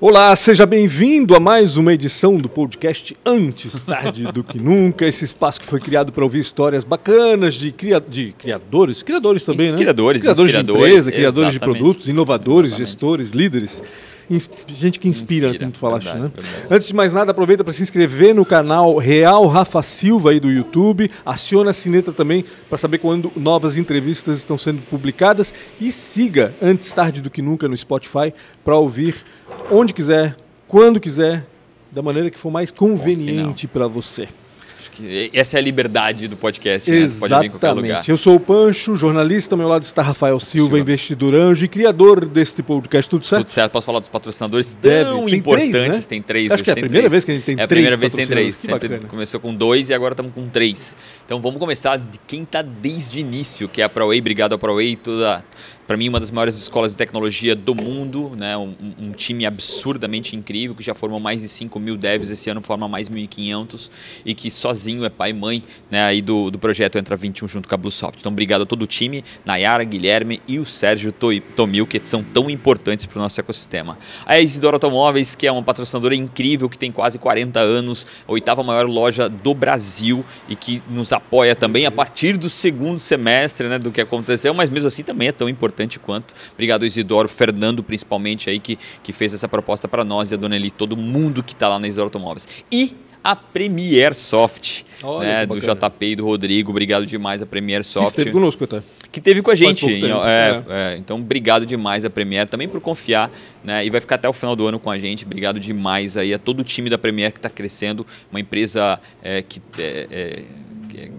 Olá, seja bem-vindo a mais uma edição do podcast Antes Tarde do Que Nunca. Esse espaço que foi criado para ouvir histórias bacanas de, cria... de criadores, criadores também, né? Criadores, criadores de empresa, criadores de produtos, inovadores, Exatamente. gestores, líderes. Gente que inspira, Inspira, como tu falaste, verdade, né? verdade. Antes de mais nada, aproveita para se inscrever no canal Real Rafa Silva aí do YouTube. Aciona a sineta também para saber quando novas entrevistas estão sendo publicadas. E siga Antes Tarde do Que Nunca no Spotify para ouvir onde quiser, quando quiser, da maneira que for mais conveniente para você. Acho que essa é a liberdade do podcast, né? Você pode vir em qualquer lugar. Exatamente. Eu sou o Pancho, jornalista, ao meu lado está Rafael Silva, Silva. investidor anjo e criador deste podcast. Tudo certo? Tudo certo, posso falar dos patrocinadores Deve. tão Tem importantes. três, né? Tem três. Acho que é a primeira três. vez que a gente tem É a três primeira vez que tem três. Sempre começou com dois e agora estamos com três. Então vamos começar de quem está desde o início, que é a ProWay. Obrigado a ProWay, toda para mim uma das maiores escolas de tecnologia do mundo, né? Um, um- time absurdamente incrível que já formou mais de 5 mil devs esse ano forma mais 1.500 e que sozinho é pai e mãe, né? Aí do, do projeto Entra 21 junto com a Bluesoft. Então obrigado a todo o time, Nayara, Guilherme e o Sérgio Tomil que são tão importantes para o nosso ecossistema. A Isidoro Automóveis que é uma patrocinadora incrível que tem quase 40 anos, a oitava maior loja do Brasil e que nos apoia também a partir do segundo semestre, né, do que aconteceu, mas mesmo assim também é tão importante quanto. Obrigado Isidoro, Fernando principalmente aí que, que fez essa proposta para nós e a Dona Eli, todo mundo que está lá na Isidoro Automóveis. E a Premier Soft, Olha né, que do. JP e do Rodrigo, obrigado demais a Premier Que Soft esteve conosco até. que teve com a gente. pouco tempo, é, é, então, obrigado demais a Premier também por confiar, né? E vai ficar até o final do ano com a gente. Obrigado demais aí a todo o time da Premier que está crescendo, uma empresa é, que é, é, que é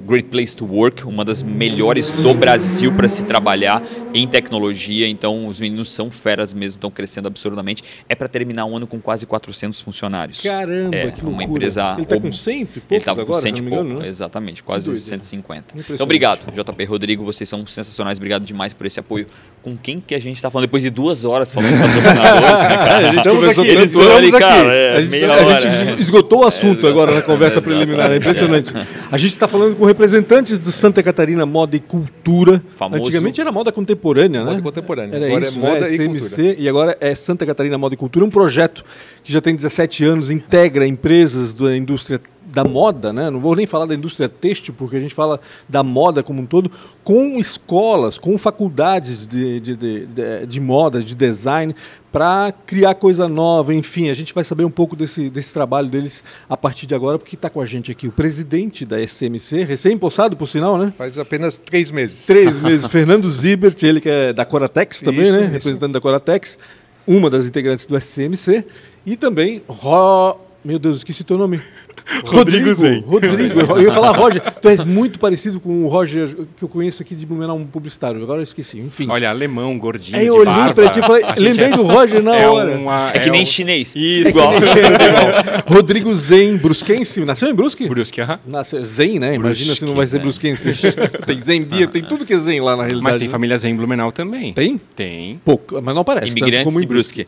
Great Place to Work, uma das melhores do Brasil para se trabalhar em tecnologia. Então, os meninos são feras mesmo, estão crescendo absurdamente. É para terminar um ano com quase 400 funcionários. Caramba, é, que uma loucura. empresa Ele está com 100 e ele poucos estava com agora, 100 se e não me engano, pouco, né? exatamente, quase doideira. 150. Impressionante. Então, obrigado, JP Rodrigo, vocês são sensacionais, obrigado demais por esse apoio. Com quem que a gente está falando depois de duas horas falando de patrocinadores, né, cara? a gente conversou aqui, estamos ali, aqui. cara, é, a gente, meia a hora, gente é. esgotou o assunto É, agora na conversa preliminar, é impressionante. A gente está falando com representantes do Santa Catarina Moda e Cultura. Famoso. Antigamente era moda contemporânea, né? Moda contemporânea. Era Agora é isso, moda né? e CMC, e agora é Santa Catarina Moda e Cultura, um projeto que já tem 17 anos, integra empresas da indústria da moda, né? Não vou nem falar da indústria têxtil, porque a gente fala da moda como um todo, com escolas, com faculdades de, de, de, de- moda, de design, para criar coisa nova, enfim, a gente vai saber um pouco desse, desse trabalho deles a partir de agora, porque está com a gente aqui o presidente da SMC, recém-possado, por sinal, né? Faz apenas três meses. Três meses. Fernando Zibert, ele que é da Coratex também, Isso, né? isso. Representante da Coratex, uma das integrantes do SCMC. E também Ro... Meu Deus, esqueci teu nome. Rodrigo Zen. Rodrigo. Eu ia falar Roger. Tu és muito parecido com o Roger que eu conheço aqui de Blumenau, um publicitário. Agora eu esqueci. Enfim. Olha, alemão, gordinho. Aí eu de olhei barba. pra ti e falei, lembrei é- do Roger na é hora. uma- É que nem um- chinês. Isso. Igual. Rodrigo Zen, brusquense. Nasceu em Brusque? Brusque, aham. Nasceu Zen, né? Imagina se não vai ser Brusque, brusquense. tem Zen Bia, tem tudo que é Zen lá na realidade. Mas tem né? família Zen em Blumenau também. Tem? Tem. Pouco, mas não aparece. tanto Imigrantes como em Brusque.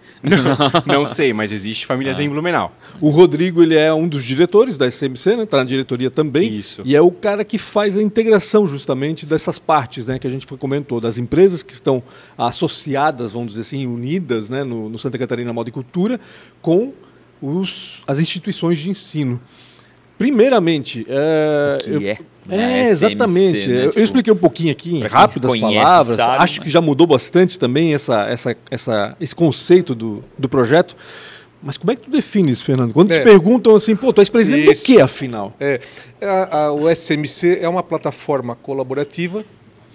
Não sei, mas existe família Zen em Blumenau. O Rodrigo ele é um dos diretores da SMC, né? Tá na diretoria também. Isso. E é o cara que faz a integração justamente dessas partes, né? Que a gente comentou, das empresas que estão associadas, vamos dizer assim, unidas, né? No, no Santa Catarina Moda e Cultura, com os, as instituições de ensino. Primeiramente, é, que eu- é, É, né, exatamente. SMC, né, Eu- eu tipo, expliquei um pouquinho aqui em rápidas conhece, palavras. sabe, Acho que mas- já mudou bastante também essa, essa, essa, esse conceito do, do projeto. Mas como é que tu define isso, Fernando? Quando te É. perguntam assim, pô, tu és presidente Isso. do quê, afinal? É, a- a- o SMC é uma plataforma colaborativa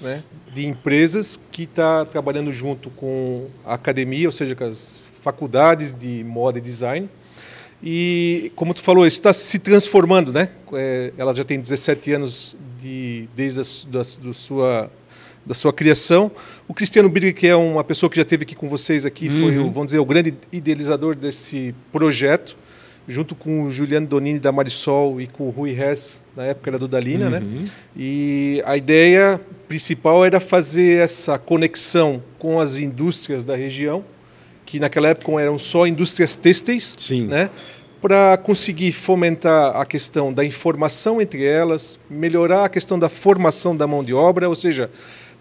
né, de empresas que está trabalhando junto com a academia, ou seja, com as faculdades de moda e design. E, como tu falou, está se transformando, né? É, ela já tem 17 anos de, desde a da, do sua, da sua criação. O Cristiano Birger, que é uma pessoa que já esteve aqui com vocês aqui, foi, o, vamos dizer, o grande idealizador desse projeto, junto com o Juliano Donini da Marisol e com o Rui Hess, na época era do Dalina, né? E a ideia principal era fazer essa conexão com as indústrias da região, que naquela época eram só indústrias têxteis, Sim. né? para conseguir fomentar a questão da informação entre elas, melhorar a questão da formação da mão de obra, ou seja,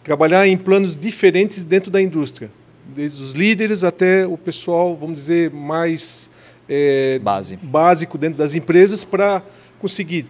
trabalhar em planos diferentes dentro da indústria. desde os líderes até o pessoal, vamos dizer, mais é, Base. básico dentro das empresas para conseguir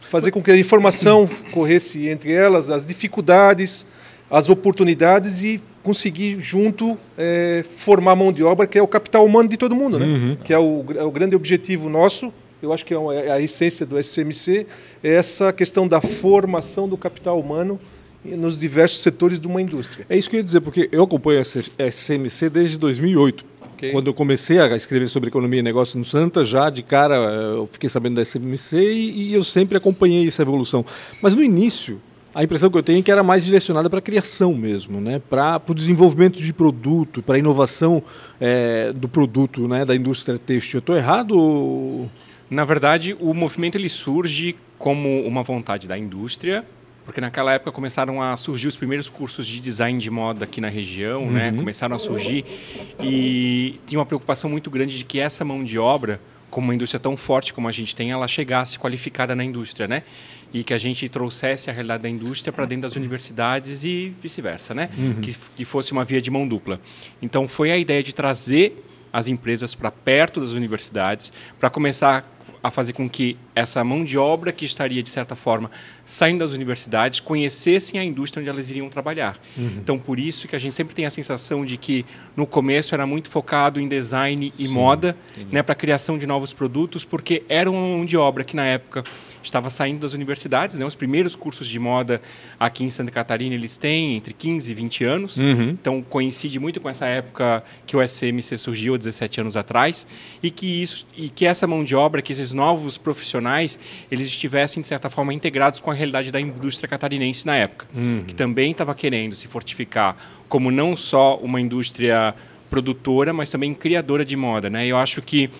fazer com que a informação corresse entre elas, as dificuldades, as oportunidades e conseguir junto é, formar mão de obra, que é o capital humano de todo mundo, né? que é o, é o grande objetivo nosso. Eu acho que é é a essência do SCMC, é essa questão da formação do capital humano nos diversos setores de uma indústria. É isso que eu ia dizer, porque eu acompanho a SMC desde 2008. Ok. Quando eu comecei a escrever sobre economia e negócios no Santa, já de cara eu fiquei sabendo da SMC e, e eu sempre acompanhei essa evolução. Mas no início, a impressão que eu tenho é que era mais direcionada para a criação mesmo, né? para o desenvolvimento de produto, para a inovação eh, do produto né? da indústria têxtil. Eu estou errado? ou- Na verdade, o movimento ele surge como uma vontade da indústria, porque naquela época começaram a surgir os primeiros cursos de design de moda aqui na região, né? Começaram a surgir e tinha uma preocupação muito grande de que essa mão de obra, como uma indústria tão forte como a gente tem, ela chegasse qualificada na indústria, né? E que a gente trouxesse a realidade da indústria para dentro das universidades e vice-versa, né? Que, que fosse uma via de mão dupla. Então foi a ideia de trazer as empresas para perto das universidades, para começar a fazer com que essa mão de obra que estaria, de certa forma, saindo das universidades, conhecessem a indústria onde elas iriam trabalhar. Então, por isso que a gente sempre tem a sensação de que, no começo, era muito focado em design e moda, né, para a criação de novos produtos, porque era uma mão de obra que, na época, estava saindo das universidades. Né? Os primeiros cursos de moda aqui em Santa Catarina, eles têm entre 15 e 20 anos. Então, coincide muito com essa época que o SCMC surgiu há 17 anos atrás e que isso e que essa mão de obra, que esses novos profissionais, eles estivessem de certa forma integrados com a realidade da indústria catarinense na época, que também estava querendo se fortificar como não só uma indústria produtora, mas também criadora de moda, né? Eu acho que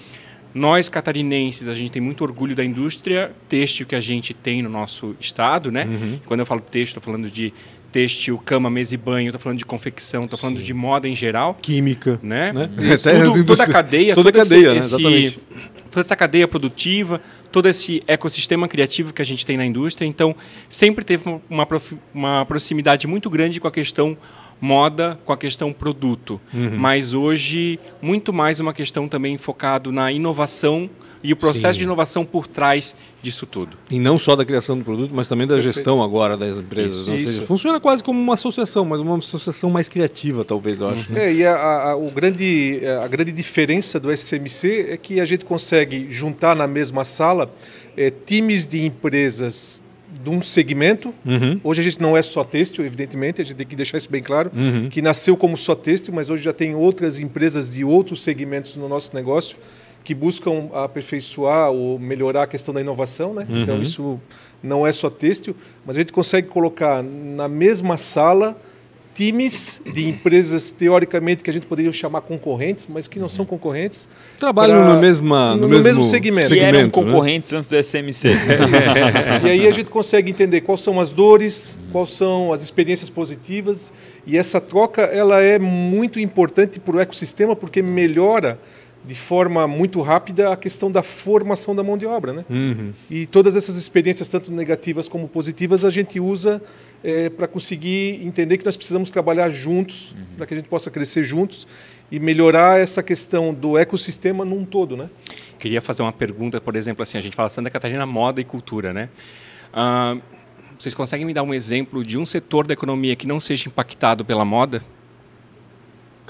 nós catarinenses, a gente tem muito orgulho da indústria têxtil que a gente tem no nosso estado, né? Quando eu falo têxtil, estou falando de têxtil, cama, mesa e banho, estou falando de confecção, estou falando de moda em geral, Química. né? né? Tudo- toda a cadeia, Toda a todo esse- cadeia, né? esse- Exatamente. Toda essa cadeia produtiva, todo esse ecossistema criativo que a gente tem na indústria. Então, sempre teve uma- uma, proximidade muito grande com a questão moda, com a questão produto. Uhum. Mas hoje, muito mais uma questão também focado na inovação e o processo Sim. de inovação por trás disso tudo. E não só da criação do produto, mas também da Perfeito. gestão agora das empresas. Isso. Ou seja, Isso. funciona quase como uma associação, mas uma associação mais criativa, talvez, eu acho. né? É, e a, a- o grande, a grande diferença do SCMC é que a gente consegue juntar na mesma sala eh, times de empresas de um segmento. Hoje a gente não é só têxtil, evidentemente, a gente tem que deixar isso bem claro, que nasceu como só têxtil, mas hoje já tem outras empresas de outros segmentos no nosso negócio que buscam aperfeiçoar ou melhorar a questão da inovação, né? Então isso não é só têxtil, mas a gente consegue colocar na mesma sala times de empresas teoricamente que a gente poderia chamar concorrentes, mas que não são concorrentes. Trabalham pra- na mesma, no, no mesmo, mesmo segmento. Que eram segmento, né? concorrentes antes do SMC. E aí a gente consegue entender quais são as dores, quais são as experiências positivas, e essa troca ela é muito importante para o ecossistema porque melhora de forma muito rápida a questão da formação da mão de obra, né? E todas essas experiências, tanto negativas como positivas, a gente usa para conseguir entender que nós precisamos trabalhar juntos para que a gente possa crescer juntos e melhorar essa questão do ecossistema num todo, né? Queria fazer uma pergunta, por exemplo, assim, a gente fala Santa Catarina moda e cultura, né? Ah, vocês conseguem me dar um exemplo de um setor da economia que não seja impactado pela moda?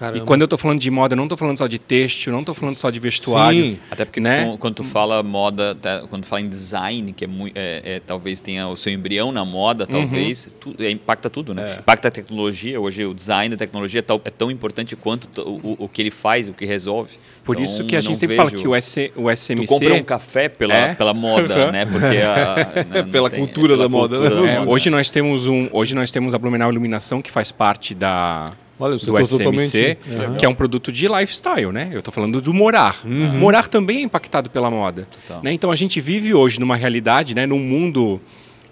Caramba. E quando eu estou falando de moda, eu não estou falando só de têxtil, não estou falando só de vestuário. Sim. Até porque Né? tu- quando tu fala moda, tá, quando tu fala em design, que é, mui- é- é, talvez tenha o seu embrião na moda, talvez, tu- é, impacta tudo, né? Impacta a tecnologia. Hoje o design da tecnologia é tão, é tão importante quanto t- o, o- o que ele faz, o que resolve. Por Então, isso que a gente sempre vejo- fala que o, SC, o Tu SMC... compra um café pela, É. pela moda, né? Porque a, não- não Pela tem- cultura da moda, né? cultura da É, moda. hoje nós temos um, hoje nós temos a Blumenau Iluminação que faz parte da Olha, o do SMC, totalmente- Aham. que é um produto de lifestyle, né? Eu estou falando do morar. Morar também é impactado pela moda, Total. né? Então a gente vive hoje numa realidade, né, num mundo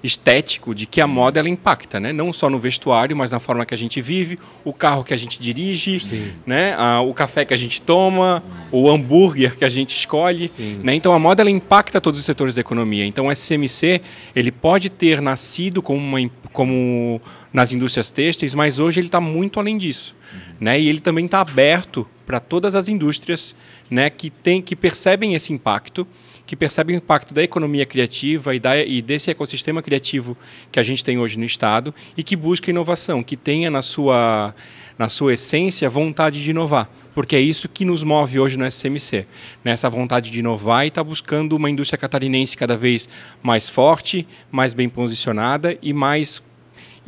estético de que a moda ela impacta, né? Não só no vestuário, mas na forma que a gente vive, o carro que a gente dirige, né? Ah, o café que a gente toma, o hambúrguer que a gente escolhe, Sim. né? Então a moda ela impacta todos os setores da economia. Então o SCMC ele pode ter nascido como uma, como nas indústrias têxteis, mas hoje ele está muito além disso. Uhum. Né? E ele também está aberto para todas as indústrias né, que, tem, que percebem esse impacto, que percebem o impacto da economia criativa e, da, e desse ecossistema criativo que a gente tem hoje no Estado e que busca inovação, que tenha na sua, na sua essência vontade de inovar porque é isso que nos move hoje no SCMC, nessa vontade de inovar e estar tá buscando uma indústria catarinense cada vez mais forte, mais bem posicionada e mais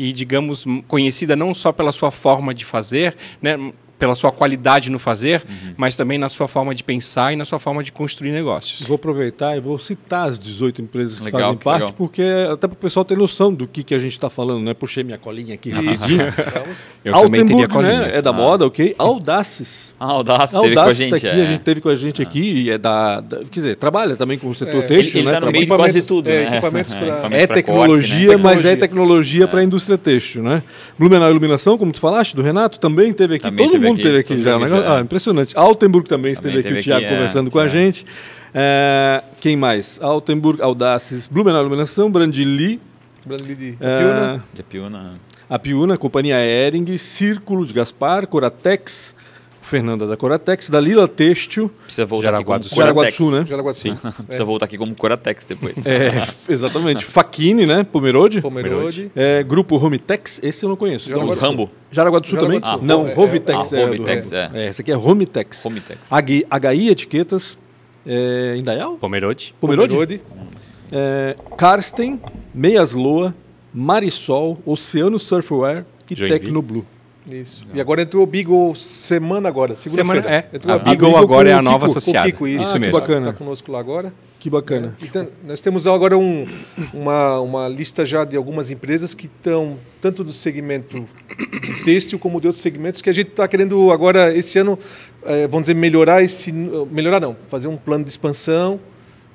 e digamos conhecida não só pela sua forma de fazer, né, pela sua qualidade no fazer, uhum. mas também na sua forma de pensar e na sua forma de construir negócios. Vou aproveitar e vou citar as 18 empresas que legal, fazem que parte, legal. porque até para o pessoal ter noção do que, que a gente está falando, né? Puxei minha colinha aqui rapidinho. Eu também teria colinha. Né? É da ah. moda, ok? Audaces. Ah, Audaces, Audaces teve com a gente. Tá aqui, é. a gente teve com a gente ah. aqui e é da, da, Quer dizer, trabalha também com o setor é, têxtil, ele, né? Ele tá no meio de quase tudo, é, né? Equipamentos pra, é, tecnologia, corte, né? mas é tecnologia para a indústria têxtil, né? Blumenau Iluminação, como tu falaste, do Renato, também teve aqui. Todo mundo teve aqui já, né? Ah, impressionante. Altenburg também esteve também aqui, o Thiago, aqui, conversando é, com a gente. É, quem mais? Altenburg, Audaces, Blumenau Iluminação, Brandili. Brandili de é, De Piuna. A Piuna, Companhia Ering, Círculo de Gaspar, Coratex, Fernanda da Coratex, da Lila Têxtil. Precisa voltar Jaraguá aqui como Jaraguá do Sul, né? Jaraguá do Sul. Sim. Precisa voltar aqui como Coratex depois. É, exatamente. Faquini, né? Pomerode. Pomerode. É, grupo Romitex, esse eu não conheço. Jaraguá do Rambo. Jaraguá do Sul Jaraguá também? Do Sul. Ah, não, é, Rovitex é, é, Romitex, é. é. Esse aqui é Romitex. Romitex. HI Etiquetas. É, Indaial? Pomerode. Pomerode. Pomerode. É, Karsten, Meias Loa, Marisol, Oceano Surfwear e Tecnoblue. Isso. Legal. E agora entrou o Beagle semana agora, segunda-feira. Semana, é. Entrou a, a Beagle, agora é a nova Kiko, associada. Kiko, isso, isso ah, mesmo. Que bacana. Está conosco lá agora. Que bacana. É. Então, nós temos agora um, uma, uma lista já de algumas empresas que estão tanto do segmento de têxtil como de outros segmentos que a gente está querendo agora, esse ano, é, vamos dizer, melhorar esse... Melhorar não, fazer um plano de expansão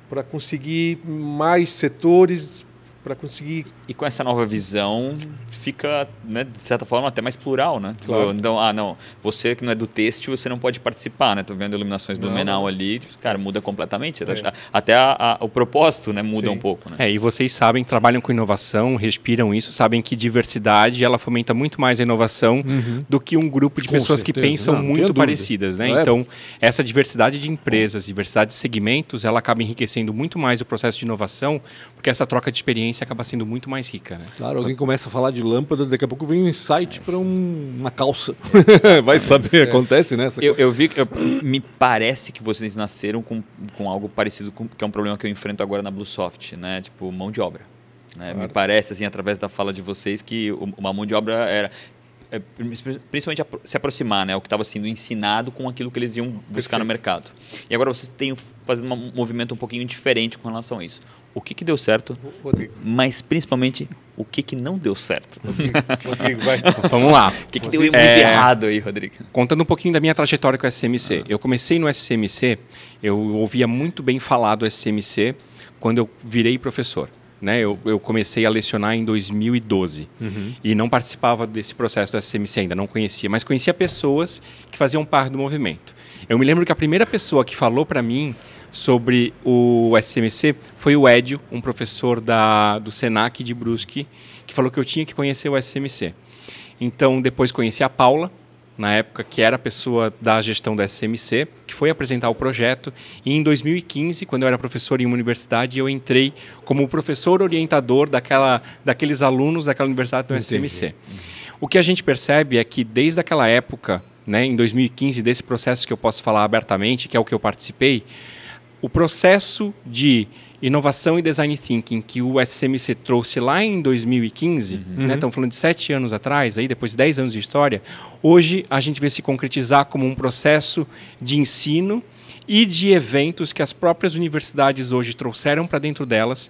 para conseguir mais setores, para conseguir. E com essa nova visão, fica, né, de certa forma, até mais plural, né? Claro. Então, ah, não, você que não é do têxtil, você não pode participar, né? Tô vendo iluminações do Menal ali, cara, muda completamente. É. Até a, a, o propósito, né, muda Sim. um pouco, né? É, e vocês sabem, trabalham com inovação, respiram isso, sabem que diversidade, ela fomenta muito mais a inovação uhum. do que um grupo de com pessoas certeza. que pensam não, muito parecidas, né? É. Então, essa diversidade de empresas, diversidade de segmentos, ela acaba enriquecendo muito mais o processo de inovação, porque essa troca de experiência acaba sendo muito mais rica. Né? Claro, alguém começa a falar de lâmpada, daqui a pouco vem um insight é. para um, uma calça. Vai saber, é. acontece, né? Eu, eu, vi, eu, me parece que vocês nasceram com, com algo parecido com que é um problema que eu enfrento agora na Bluesoft, né? Tipo, mão de obra. Né? Claro. Me parece, assim, através da fala de vocês, que uma mão de obra era é, principalmente se aproximar, né, o que estava sendo ensinado com aquilo que eles iam buscar Perfeito. no mercado. E agora vocês têm fazendo um movimento um pouquinho diferente com relação a isso. O que, que deu certo, Rodrigo. mas principalmente o que, que não deu certo. Rodrigo, vai. Vamos lá. O que, que deu muito é, errado aí, Rodrigo? Contando um pouquinho da minha trajetória com o SCMC. Ah. Eu comecei no SCMC, eu ouvia muito bem falar do SCMC quando eu virei professor. Né? Eu, eu, comecei a lecionar em 2012 uhum. e não participava desse processo do SCMC ainda, não conhecia, mas conhecia pessoas que faziam parte do movimento. Eu me lembro que a primeira pessoa que falou para mim sobre o SCMC foi o Edio, um professor da, do Senac de Brusque, que falou que eu tinha que conhecer o SCMC. Então, depois conheci a Paula, na época que era a pessoa da gestão do SCMC, que foi apresentar o projeto. E em 2015, quando eu era professor em uma universidade, eu entrei como professor orientador daquela, daqueles alunos daquela universidade do Entendi. SCMC. O que a gente percebe é que desde aquela época, né, em 2015, desse processo que eu posso falar abertamente, que é o que eu participei, o processo de inovação e design thinking que o SCMC trouxe lá em 2015, uhum. né, estamos falando de sete anos atrás, aí depois de dez anos de história, hoje a gente vê se concretizar como um processo de ensino e de eventos que as próprias universidades hoje trouxeram para dentro delas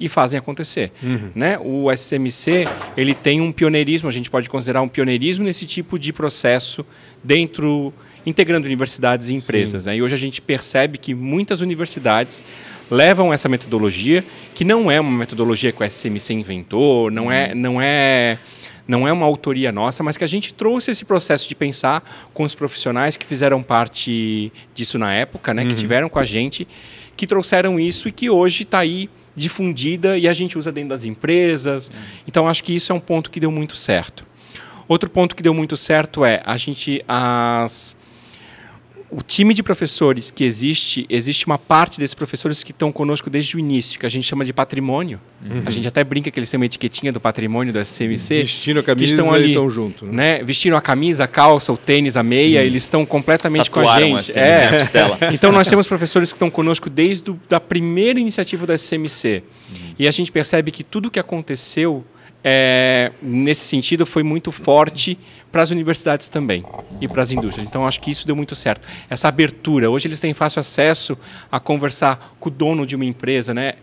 e fazem acontecer. Uhum. Né? O SCMC ele tem um pioneirismo, a gente pode considerar um pioneirismo nesse tipo de processo dentro integrando universidades e empresas. Né? E hoje a gente percebe que muitas universidades levam essa metodologia, que não é uma metodologia que o SCMC inventou, não é, uhum. não é não é uma autoria nossa, mas que a gente trouxe esse processo de pensar com os profissionais que fizeram parte disso na época, né, uhum. que tiveram com a gente, que trouxeram isso e que hoje está aí difundida e a gente usa dentro das empresas. Então, acho que isso é um ponto que deu muito certo. Outro ponto que deu muito certo é a gente as o time de professores que existe, existe uma parte desses professores que estão conosco desde o início, que a gente chama de patrimônio. Uhum. A gente até brinca que eles têm uma etiquetinha do patrimônio do SCMC. Vestindo a camisa estão ali, estão junto. Né? né? Vestiram a camisa, a calça, o tênis, a meia, Sim. eles estão completamente Tatuaram com a gente. É. então nós temos professores que estão conosco desde a primeira iniciativa do SCMC. Uhum. E a gente percebe que tudo que aconteceu é, nesse sentido, foi muito forte para as universidades também e para as indústrias. Então, acho que isso deu muito certo. Essa abertura. Hoje eles têm fácil acesso a conversar com o dono de uma empresa, né?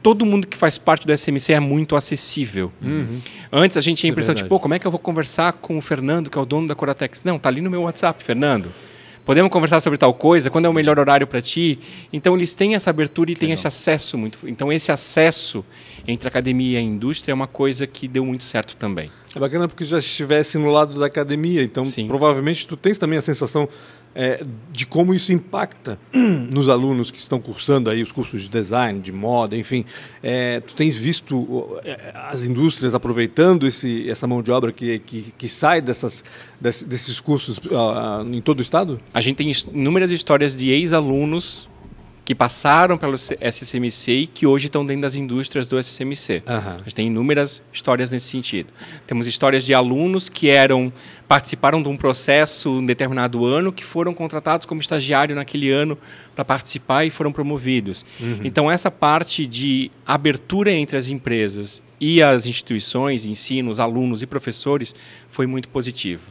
Todo mundo que faz parte do SMC é muito acessível. Uhum. Antes a gente tinha a é impressão é de, pô, como é que eu vou conversar com o Fernando, que é o dono da Coratex? Não, tá ali no meu WhatsApp, Fernando podemos conversar sobre tal coisa, quando é o melhor horário para ti. Então eles têm essa abertura e têm esse acesso muito. Então esse acesso entre a academia e a indústria é uma coisa que deu muito certo também. É bacana porque já estivesse no lado da academia, então Sim. provavelmente tu tens também a sensação é, de como isso impacta nos alunos que estão cursando aí os cursos de design, de moda, enfim. É, tu tens visto é, as indústrias aproveitando esse, essa mão de obra que, que, que sai dessas, desses cursos uh, em todo o estado? A gente tem inúmeras histórias de ex-alunos que passaram pelo SCMC e que hoje estão dentro das indústrias do SCMC. Uhum. A gente tem inúmeras histórias nesse sentido. Temos histórias de alunos que eram participaram de um processo em um determinado ano, que foram contratados como estagiário naquele ano para participar e foram promovidos. Uhum. Então, essa parte de abertura entre as empresas e as instituições, ensino, os alunos e professores, foi muito positivo.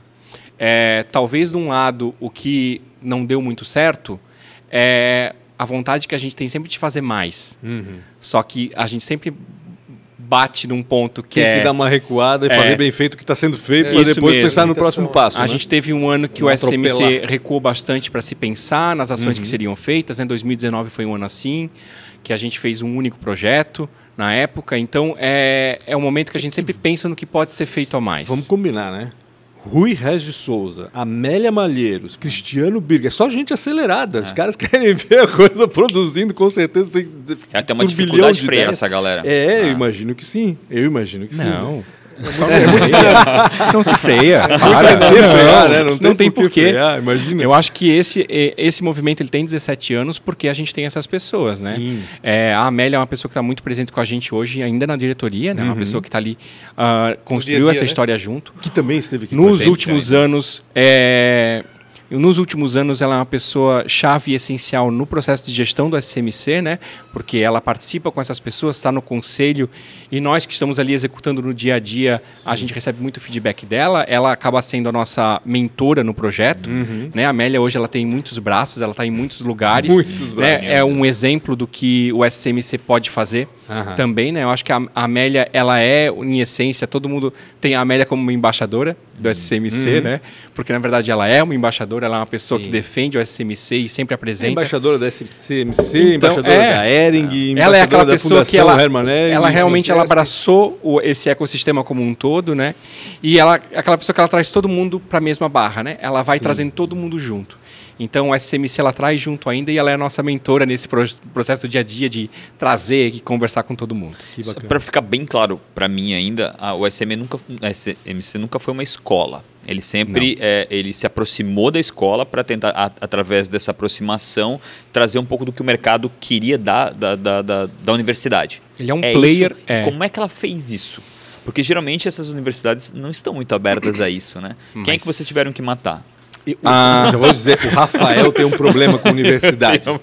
É, talvez, de um lado, o que não deu muito certo é a vontade que a gente tem sempre de fazer mais. Uhum. Só que a gente sempre bate num ponto que tem é... que dar uma recuada e é, fazer bem feito o que está sendo feito é, para depois mesmo. pensar no próximo passo. A né? gente teve um ano que Não o SMC atropelar. recuou bastante para se pensar nas ações uhum. que seriam feitas. Em né? 2019 foi um ano assim, que a gente fez um único projeto na época. Então é, é um momento que a gente sempre pensa no que pode ser feito a mais. Vamos combinar, né? Rui Regis Souza, Amélia Malheiros, Cristiano Birga. É só gente acelerada. É. Os caras querem ver a coisa produzindo, com certeza. Tem, é até uma dificuldade de frear essa galera. É, ah. eu imagino que sim. Eu imagino que Não. sim. Não. É, não se freia. Para. Não, frear, né? não, não tem porquê. imagina. Eu acho que esse, esse movimento ele tem 17 anos porque a gente tem essas pessoas, né? É, a Amélia é uma pessoa que está muito presente com a gente hoje, ainda na diretoria, né? Uhum. Uma pessoa que está ali, uh, construiu dia -dia, essa né? história junto. Que também esteve aqui. Nos últimos anos, é, nos últimos anos, ela é uma pessoa chave e essencial no processo de gestão do SCMC, né? porque ela participa com essas pessoas, está no conselho, e nós que estamos ali executando no dia a dia, Sim. a gente recebe muito feedback dela. Ela acaba sendo a nossa mentora no projeto. Uhum. Né? A Amélia hoje ela tem muitos braços, ela está em muitos lugares. Muitos né? braços. É um exemplo do que o SCMC pode fazer uhum. também. Né? Eu acho que a Amélia, ela é, em essência, todo mundo tem a Amélia como uma embaixadora do SCMC, uhum. né? porque na verdade ela é uma embaixadora, ela é uma pessoa Sim. que defende o SCMC e sempre apresenta. É embaixadora da SCMC, então, embaixadora é, da Ering, ela é aquela pessoa que ela, Ering, ela realmente ela abraçou o, esse ecossistema como um todo, né? E ela é aquela pessoa que ela traz todo mundo para a mesma barra, né? Ela vai Sim. trazendo todo mundo junto. Então, o SCMC ela traz junto ainda e ela é a nossa mentora nesse processo do dia a dia de trazer e conversar com todo mundo. Para ficar bem claro para mim ainda, a, o nunca, SMC nunca foi uma escola. Ele sempre é, ele se aproximou da escola para tentar, a, através dessa aproximação, trazer um pouco do que o mercado queria da, da, da, da, da universidade. Ele é um é player. É. Como é que ela fez isso? Porque geralmente essas universidades não estão muito abertas a isso, né? Mas... Quem é que vocês tiveram que matar? Ah. Já vou dizer, o Rafael tem um problema com a universidade. Tem um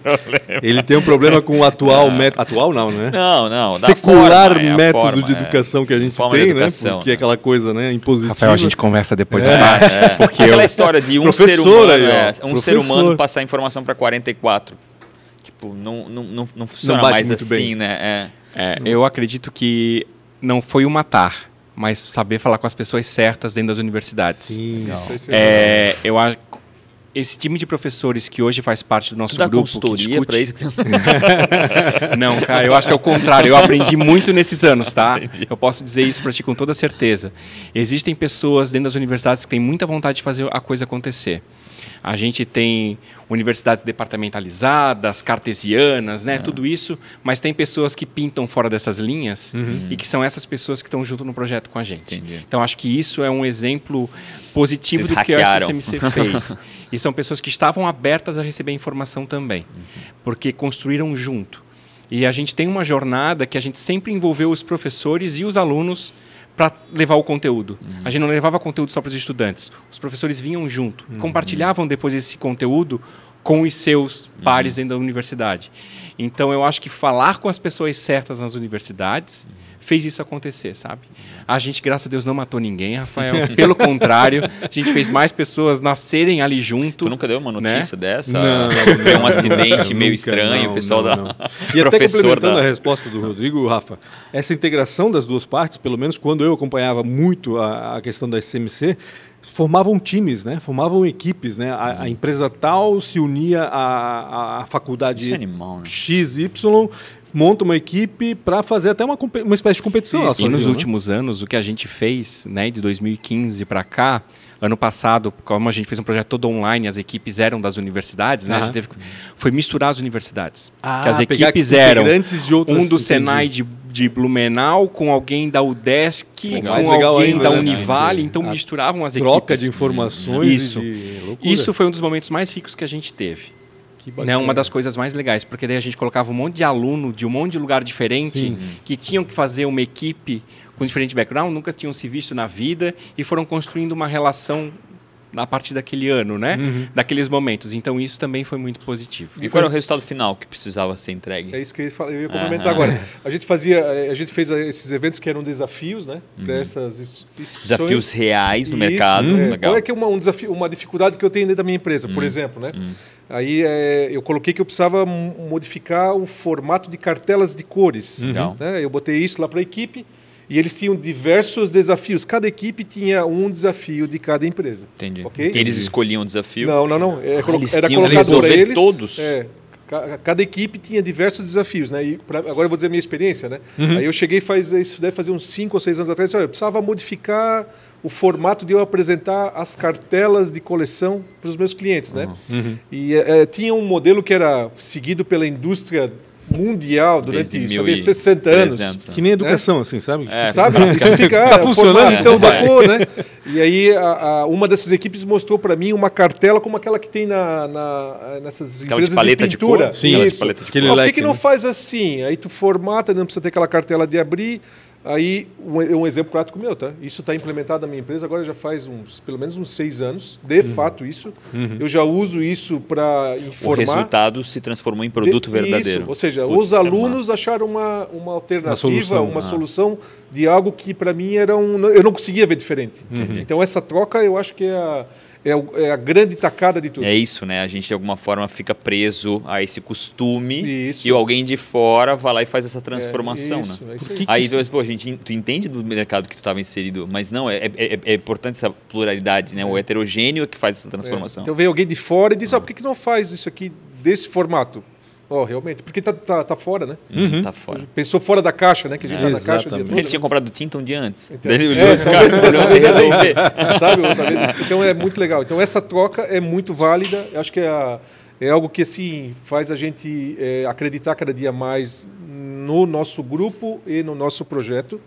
Ele tem um problema com o atual método. Atual não, né? Não, não. Secular forma, é método forma, de é. educação que a gente tem, né? Porque é aquela coisa, né? Impositiva. Rafael, a gente conversa depois é. da é. Porque Aquela eu... história de um ser humano, aí, é, um ser humano passar informação para 44. Tipo, não, não, não, não funciona não mais assim, bem. né? É. eu acredito que não foi o matar mas saber falar com as pessoas certas dentro das universidades. Sim, isso, é, eu acho esse time de professores que hoje faz parte do nosso tu grupo consultoria para isso. Não, cara, eu acho que é o contrário. Eu aprendi muito nesses anos, tá? Entendi. Eu posso dizer isso para ti com toda certeza. Existem pessoas dentro das universidades que têm muita vontade de fazer a coisa acontecer. A gente tem universidades departamentalizadas, cartesianas, né? Tudo isso, mas tem pessoas que pintam fora dessas linhas e que são essas pessoas que estão junto no projeto com a gente. Entendi. Então acho que isso é um exemplo positivo Vocês do que o hackearam. SMC fez. e são pessoas que estavam abertas a receber informação também, porque construíram junto. E a gente tem uma jornada que a gente sempre envolveu os professores e os alunos para levar o conteúdo. A gente não levava conteúdo só para os estudantes. Os professores vinham junto, compartilhavam depois esse conteúdo com os seus pares dentro da universidade. Então eu acho que falar com as pessoas certas nas universidades fez isso acontecer, sabe? A gente, graças a Deus, não matou ninguém, Rafael. Pelo contrário, a gente fez mais pessoas nascerem ali junto. Tu nunca deu uma né? notícia dessa? Não. Sofreu um acidente meio Nunca, estranho, não, o pessoal não, da não. E até complementando da... a resposta do Rodrigo, Rafa, essa integração das duas partes, pelo menos quando eu acompanhava muito a, a questão da SMC, formavam times, né? Formavam equipes, né? A, a empresa tal se unia à, à faculdade é animal, né? XY, monta uma equipe para fazer até uma, uma espécie de competição. elas E nos né? últimos anos, o que a gente fez, né, de 2015 para cá, ano passado, como a gente fez um projeto todo online, as equipes eram das universidades, né, gente teve, foi misturar as universidades. Ah, que as equipes eram de outras- um do. Senai de, de Blumenau com alguém da UDESC, Legal. Com legal alguém ainda, da né? Univale, então A misturavam as Troca equipes. de informações Isso. e de. Isso foi um dos momentos mais ricos que a gente teve. Que Né, uma das coisas mais legais, porque daí a gente colocava um monte de aluno de um monte de lugar diferente Sim. que tinham que fazer uma equipe com diferente background, nunca tinham se visto na vida e foram construindo uma relação a partir daquele ano, né? Uhum. Daqueles momentos. Então isso também foi muito positivo. E qual era o resultado final que precisava ser entregue? É isso que eu ia falar- eu ia complementar Aham. agora. A gente fazia, eh, a gente fez eh, esses eventos que eram desafios, né, para essas inst- instituições. Desafios reais no Isso, mercado. é. Legal. Qual é que é uma, um desafio, uma dificuldade que eu tenho dentro da minha empresa, por exemplo, né? Aí eh, eu coloquei que eu precisava modificar o formato de cartelas de cores. Legal. né? Eu botei isso lá para a equipe e eles tinham diversos desafios. Cada equipe tinha um desafio de cada empresa. Entendi. Ok? Eles escolhiam o desafio. Não, não, não. É, colo- eles era colocado para resolver eles. todos? É, cada equipe tinha diversos desafios, né? E pra- agora eu vou dizer a minha experiência, né? Uhum. Aí eu cheguei faz isso deve fazer uns 5 ou 6 anos atrás, olha, eu precisava modificar o formato de eu apresentar as cartelas de coleção para os meus clientes, né? Uhum. E é, é, tinha um modelo que era seguido pela indústria mundial durante sabe, 60 anos. 1300, Que nem educação, assim, sabe? É. Sabe? Isso fica Tá ah, funcionando, então da cor, né? E aí a- a- uma dessas equipes mostrou para mim uma cartela como aquela que tem na, na- nessas Aquela de empresas paleta de pintura. cor? Sim, Aquela de Isso. paleta de Ah, por que, leque, que não né? faz assim? Aí tu formata, não precisa ter aquela cartela de abrir. Aí, um, um exemplo prático meu, tá? Isso está implementado na minha empresa agora já faz uns, pelo menos uns seis anos. De Uhum. fato, isso. Eu já uso isso para O informar. resultado se transformou em produto De- verdadeiro. Isso, ou seja, Putz, os é alunos acharam uma, uma alternativa, Uma uma solução, solução, de algo que para mim era um. Eu não conseguia ver diferente. Uhum. Então essa troca eu acho que é a, é o- é a grande tacada de tudo. É isso, né? A gente de alguma forma fica preso a esse costume Isso. e alguém de fora vai lá e faz essa transformação, isso, né? é isso Por aí. que Aí, tu, pô, a gente, tu entende do mercado que tu estava inserido, mas não, é, é, é importante essa pluralidade, né? O heterogêneo é que faz essa transformação. Então vem alguém de fora e diz: ah, por que, que não faz isso aqui desse formato? Oh, realmente, porque tá, tá, tá fora, né? Uhum. Tá fora. Pensou fora da caixa, né? Que a gente tá na caixa todo, Ele tinha comprado tinta um dia antes. Então, Daí ele é, olhou talvez- talvez sem era isso. resolver. Sabe? Outra vez isso. Então é muito legal. Então essa troca é muito válida. Eu acho que é, a- é algo que assim faz a gente é, acreditar cada dia mais no nosso grupo e no nosso projeto.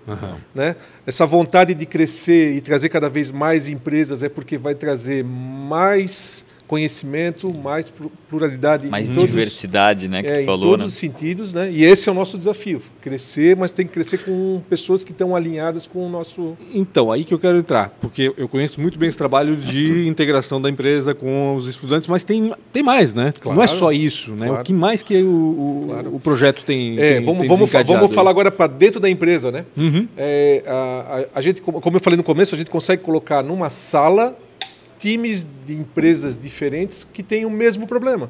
Né? Essa vontade de crescer e trazer cada vez mais empresas é porque vai trazer mais conhecimento, mais plu- pluralidade, Mais em todos, diversidade, né? Que é, tu em falou, todos né? os sentidos, né? E esse é o nosso desafio: crescer, mas tem que crescer com pessoas que estão alinhadas com o nosso Então, aí que eu quero entrar, porque eu conheço muito bem esse trabalho de integração da empresa com os estudantes, mas tem, tem mais, né? Claro. Não é só isso, né? Claro. O que mais que o, o, Claro. o projeto tem, É, tem- vamos, tem vamos, vamos falar agora para dentro da empresa, né? Uhum. É, a, a- a gente, como eu falei no começo, a gente consegue colocar numa sala times de empresas diferentes que têm o mesmo problema.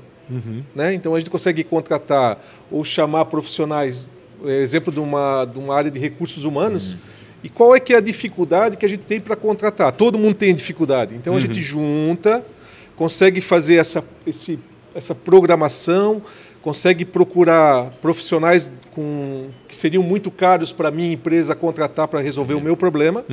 Né? Então a gente consegue contratar ou chamar profissionais, é, exemplo de uma, de uma área de recursos humanos. E qual é que é a dificuldade que a gente tem para contratar? Todo mundo tem dificuldade. Então a gente junta, consegue fazer essa, esse, essa programação, consegue procurar profissionais com, que seriam muito caros para a minha empresa contratar para resolver o meu problema.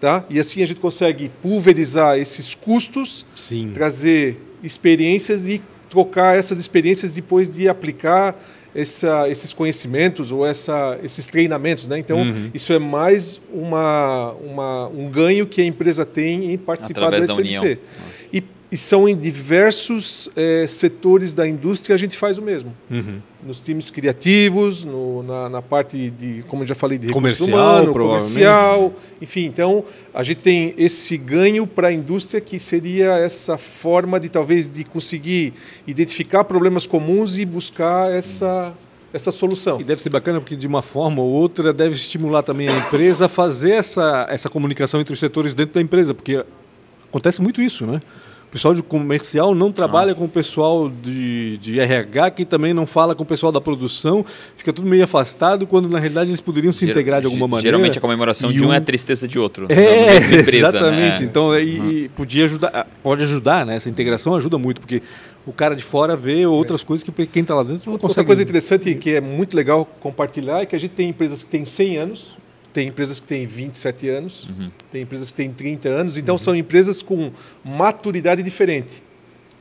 Tá? E assim a gente consegue pulverizar esses custos, Sim. trazer experiências e trocar essas experiências depois de aplicar essa, esses conhecimentos ou essa, esses treinamentos. Né? Então, uhum. isso é mais uma, uma, um ganho que a empresa tem em participar Através da SMC. E, e, são em diversos é, setores da indústria a gente faz o mesmo. Uhum. Nos times criativos, no, na, na, parte de, como eu já falei, de comercial, humano, comercial. Enfim, então a gente tem esse ganho para a indústria que seria essa forma de talvez de conseguir identificar problemas comuns e buscar essa essa solução. E deve ser bacana porque de uma forma ou outra deve estimular também a empresa a fazer essa, essa comunicação entre os setores dentro da empresa, porque acontece muito isso, né? O pessoal de comercial não trabalha com o pessoal de, de RH, que também não fala com o pessoal da produção, fica tudo meio afastado, quando na realidade eles poderiam se integrar de alguma maneira. Geralmente a comemoração de um, um é a tristeza de outro. É, empresa, exatamente. Né? Então, e, uhum. podia ajudar, pode ajudar, né? Essa integração ajuda muito, porque o cara de fora vê outras é. coisas que quem está lá dentro não consegue. Outra coisa interessante que é muito legal compartilhar é que a gente tem empresas que têm 100 anos, tem empresas que têm 27 anos, uhum. tem empresas que têm 30 anos, então uhum. são empresas com maturidade diferente,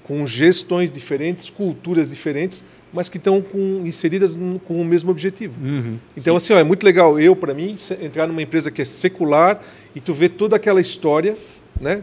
com gestões diferentes, culturas diferentes, mas que estão com, inseridas com o mesmo objetivo. Uhum. Então, assim, ó, é muito legal eu, para mim, entrar numa empresa que é secular e tu vê toda aquela história, né?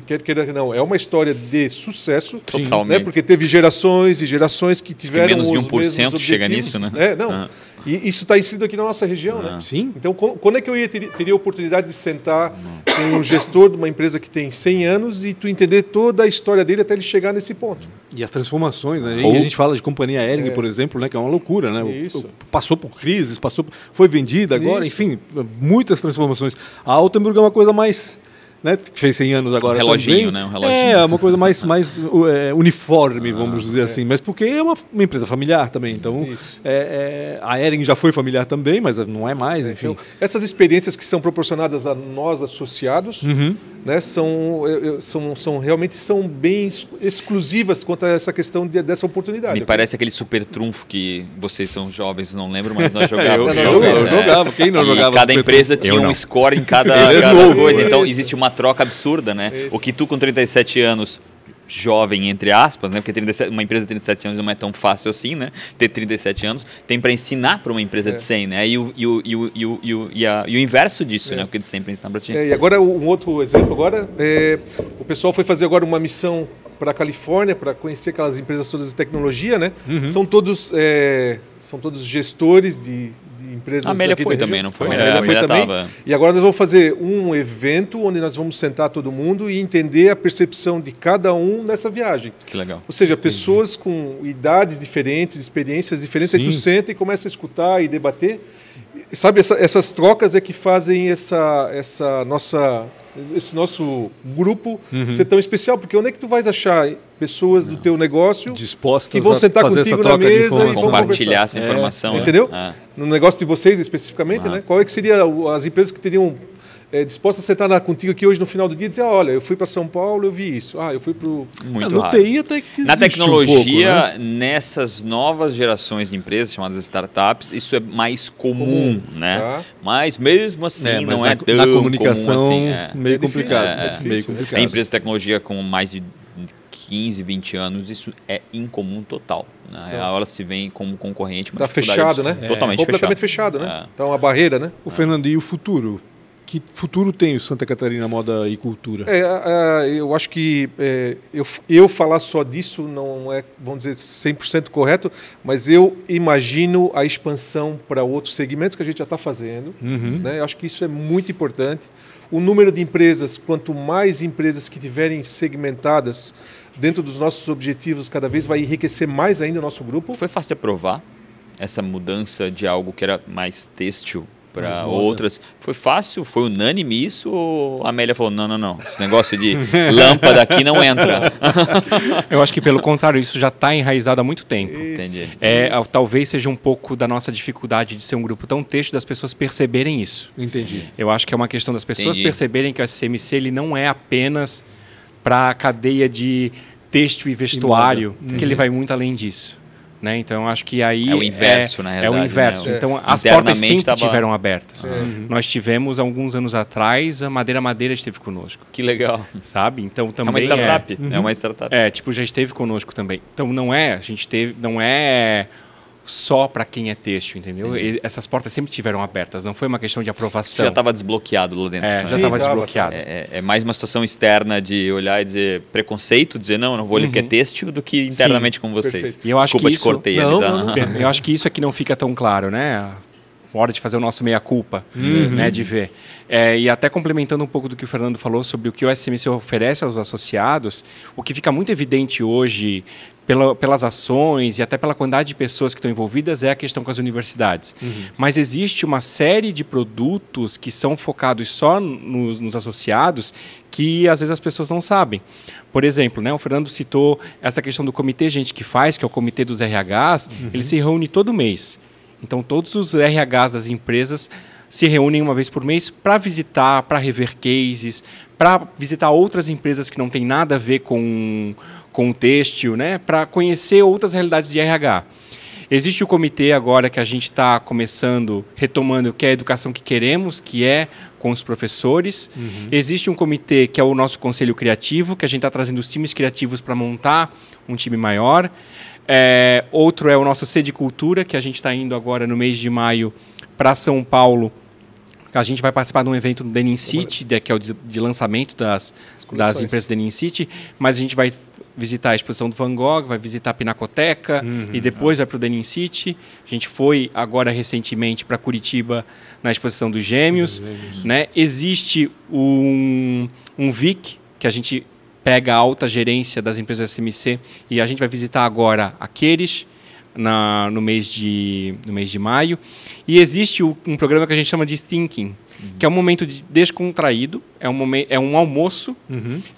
Que quer queira não, é uma história de sucesso, Totalmente. Né? Porque teve gerações e gerações que tiveram que menos de 1% chega nisso, né? É, não. Uhum. E isso está inserido aqui na nossa região, né? Ah. Sim. Então, quando é que eu ia ter, teria a oportunidade de sentar com um gestor de uma empresa que tem 100 anos e tu entender toda a história dele até ele chegar nesse ponto? E as transformações, né? Ou... a gente fala de companhia Ering, é. por exemplo, né? Que é uma loucura, né? Isso. Passou por crises, passou, foi vendida agora, isso. enfim, muitas transformações. A Altenburg é uma coisa mais né, que fez 100 anos agora. Um reloginho, também. né? Um reloginho. É, uma coisa mais, mais é, uniforme, ah, vamos dizer é. assim. Mas porque é uma, uma empresa familiar também. Então, é, é, a Ering já foi familiar também, mas não é mais, enfim. Então, essas experiências que são proporcionadas a nós associados, uhum. né, são, são, são realmente são bem exclusivas quanto a essa questão de, dessa oportunidade. Me parece aquele super trunfo que vocês são jovens, não lembro, mas nós jogávamos. eu, eu, jogava, eu jogava. Quem não e jogava? Cada empresa tinha um score em cada, cada coisa. Então, existe uma troca absurda, né? Isso. O que tu com 37 anos jovem, entre aspas, né? Porque 37, uma empresa de 37 anos não é tão fácil assim, né? Ter 37 anos, tem para ensinar para uma empresa é. de 100, né? E o, e o, e o, e o, e o, e a, e o inverso disso, é. né? O que de sempre ensinar para ti. É, e agora, um outro exemplo agora, é, o pessoal foi fazer agora uma missão para a Califórnia para conhecer aquelas empresas todas de tecnologia, né? Uhum. São todos é, são todos gestores de, empresas. A Amélia foi também, não foi? A Amélia, foi também. Tava... E agora nós vamos fazer um evento onde nós vamos sentar todo mundo e entender a percepção de cada um nessa viagem. Que legal. Ou seja, pessoas com idades diferentes, experiências diferentes, Sim. aí tu senta e começa a escutar e debater. Sabe, essa, essas trocas é que fazem essa, essa nossa esse nosso grupo uhum. ser tão especial, porque onde é que tu vais achar pessoas do teu negócio dispostas que vão sentar contigo na mesa e compartilhar essa informação, é, entendeu? É. No negócio de vocês especificamente, ah. né? Qual é que seria as empresas que teriam é, disposta a sentar na, contigo aqui hoje no final do dia e dizer, olha, eu fui para São Paulo, eu vi isso. Ah, eu fui para o... Muito. TI até que Na tecnologia, um pouco, né? nessas novas gerações de empresas, chamadas startups, isso é mais comum, comum né? Tá. Mas mesmo assim, é, não na, é tão na comunicação, comum assim. É. Meio, complicado, é, difícil, meio complicado. É empresa de tecnologia com mais de 15, 20 anos, isso é incomum total. Na então, real, ela se vem como concorrente. Está fechado, né? Totalmente é. Completamente fechado, fechado né? Então, a barreira, né? O Fernando, e o futuro? Que futuro tem o Santa Catarina Moda e Cultura? É, é, eu acho que é, eu, eu falar só disso não é, vamos dizer, 100% correto, mas eu imagino a expansão para outros segmentos que a gente já está fazendo. Uhum. Né? Eu acho que isso é muito importante. O número de empresas, quanto mais empresas que tiverem segmentadas dentro dos nossos objetivos, cada vez vai enriquecer mais ainda o nosso grupo. Foi fácil aprovar essa mudança de algo que era mais têxtil para outras. Foi fácil? Foi unânime isso? Ou a Amélia falou: não, não, não, esse negócio de lâmpada aqui não entra? Eu acho que, pelo contrário, isso já está enraizado há muito tempo. Isso. Entendi. É, talvez seja um pouco da nossa dificuldade de ser um grupo tão texto das pessoas perceberem isso. Entendi. Eu acho que é uma questão das pessoas Entendi. perceberem que o SMC ele não é apenas para a cadeia de texto e vestuário, e que ele vai muito além disso. Né? Então, acho que aí. É o inverso, é, na É realidade. o inverso. né? Então, as portas sempre tava- tiveram abertas. Uhum. Nós tivemos, alguns anos atrás, a Madeira Madeira esteve conosco, Que legal. sabe? Então, É também. uma startup. É, uma startup. É, tipo, já esteve conosco também. Então não é, a gente teve, não é só para quem é têxtil, entendeu? E essas portas sempre tiveram abertas, não foi uma questão de Você aprovação. já estava desbloqueado lá dentro. é, né? já Sim, estava tava, desbloqueado. É, é- é mais uma situação externa de olhar e dizer preconceito, dizer não, eu não vou olhar porque é têxtil, do que internamente com vocês. perfeito. E eu acho Desculpa, que te isso- cortei Não, ali, tá? não, não. Eu acho que isso aqui não fica tão claro, né? Hora de fazer o nosso meia-culpa, né? De ver. É, e até complementando um pouco do que o Fernando falou sobre o que o SMC oferece aos associados, o que fica muito evidente hoje pela, pelas ações e até pela quantidade de pessoas que estão envolvidas é a questão com as universidades. Mas existe uma série de produtos que são focados só nos, nos associados que às vezes as pessoas não sabem. Por exemplo, né, o Fernando citou essa questão do comitê Gente que Faz, que é o comitê dos RHs, ele se reúne todo mês. Então, todos os RHs das empresas se reúnem uma vez por mês para visitar, para rever cases, para visitar outras empresas que não têm nada a ver com, com o têxtil, né? para conhecer outras realidades de RH. Existe o comitê agora que a gente está começando, retomando, que é a educação que queremos, que é com os professores. Existe um comitê que é o nosso conselho criativo, que a gente está trazendo os times criativos para montar um time maior. É, outro é o nosso Sede Cultura, que a gente está indo agora no mês de maio para São Paulo. A gente vai participar de um evento do Denim City, que é o de, lançamento das, das empresas Denim City, mas a gente vai visitar a exposição do Van Gogh, vai visitar a Pinacoteca e depois vai para o Denim City. A gente foi agora recentemente para Curitiba na exposição dos Gêmeos. Né? Existe um, um VIC, que a gente pega a alta gerência das empresas SMC e a gente vai visitar agora a Queires, na, no, mês de, no mês de maio. E existe um programa que a gente chama de Thinking, que é um momento de descontraído, é um, momen- é um almoço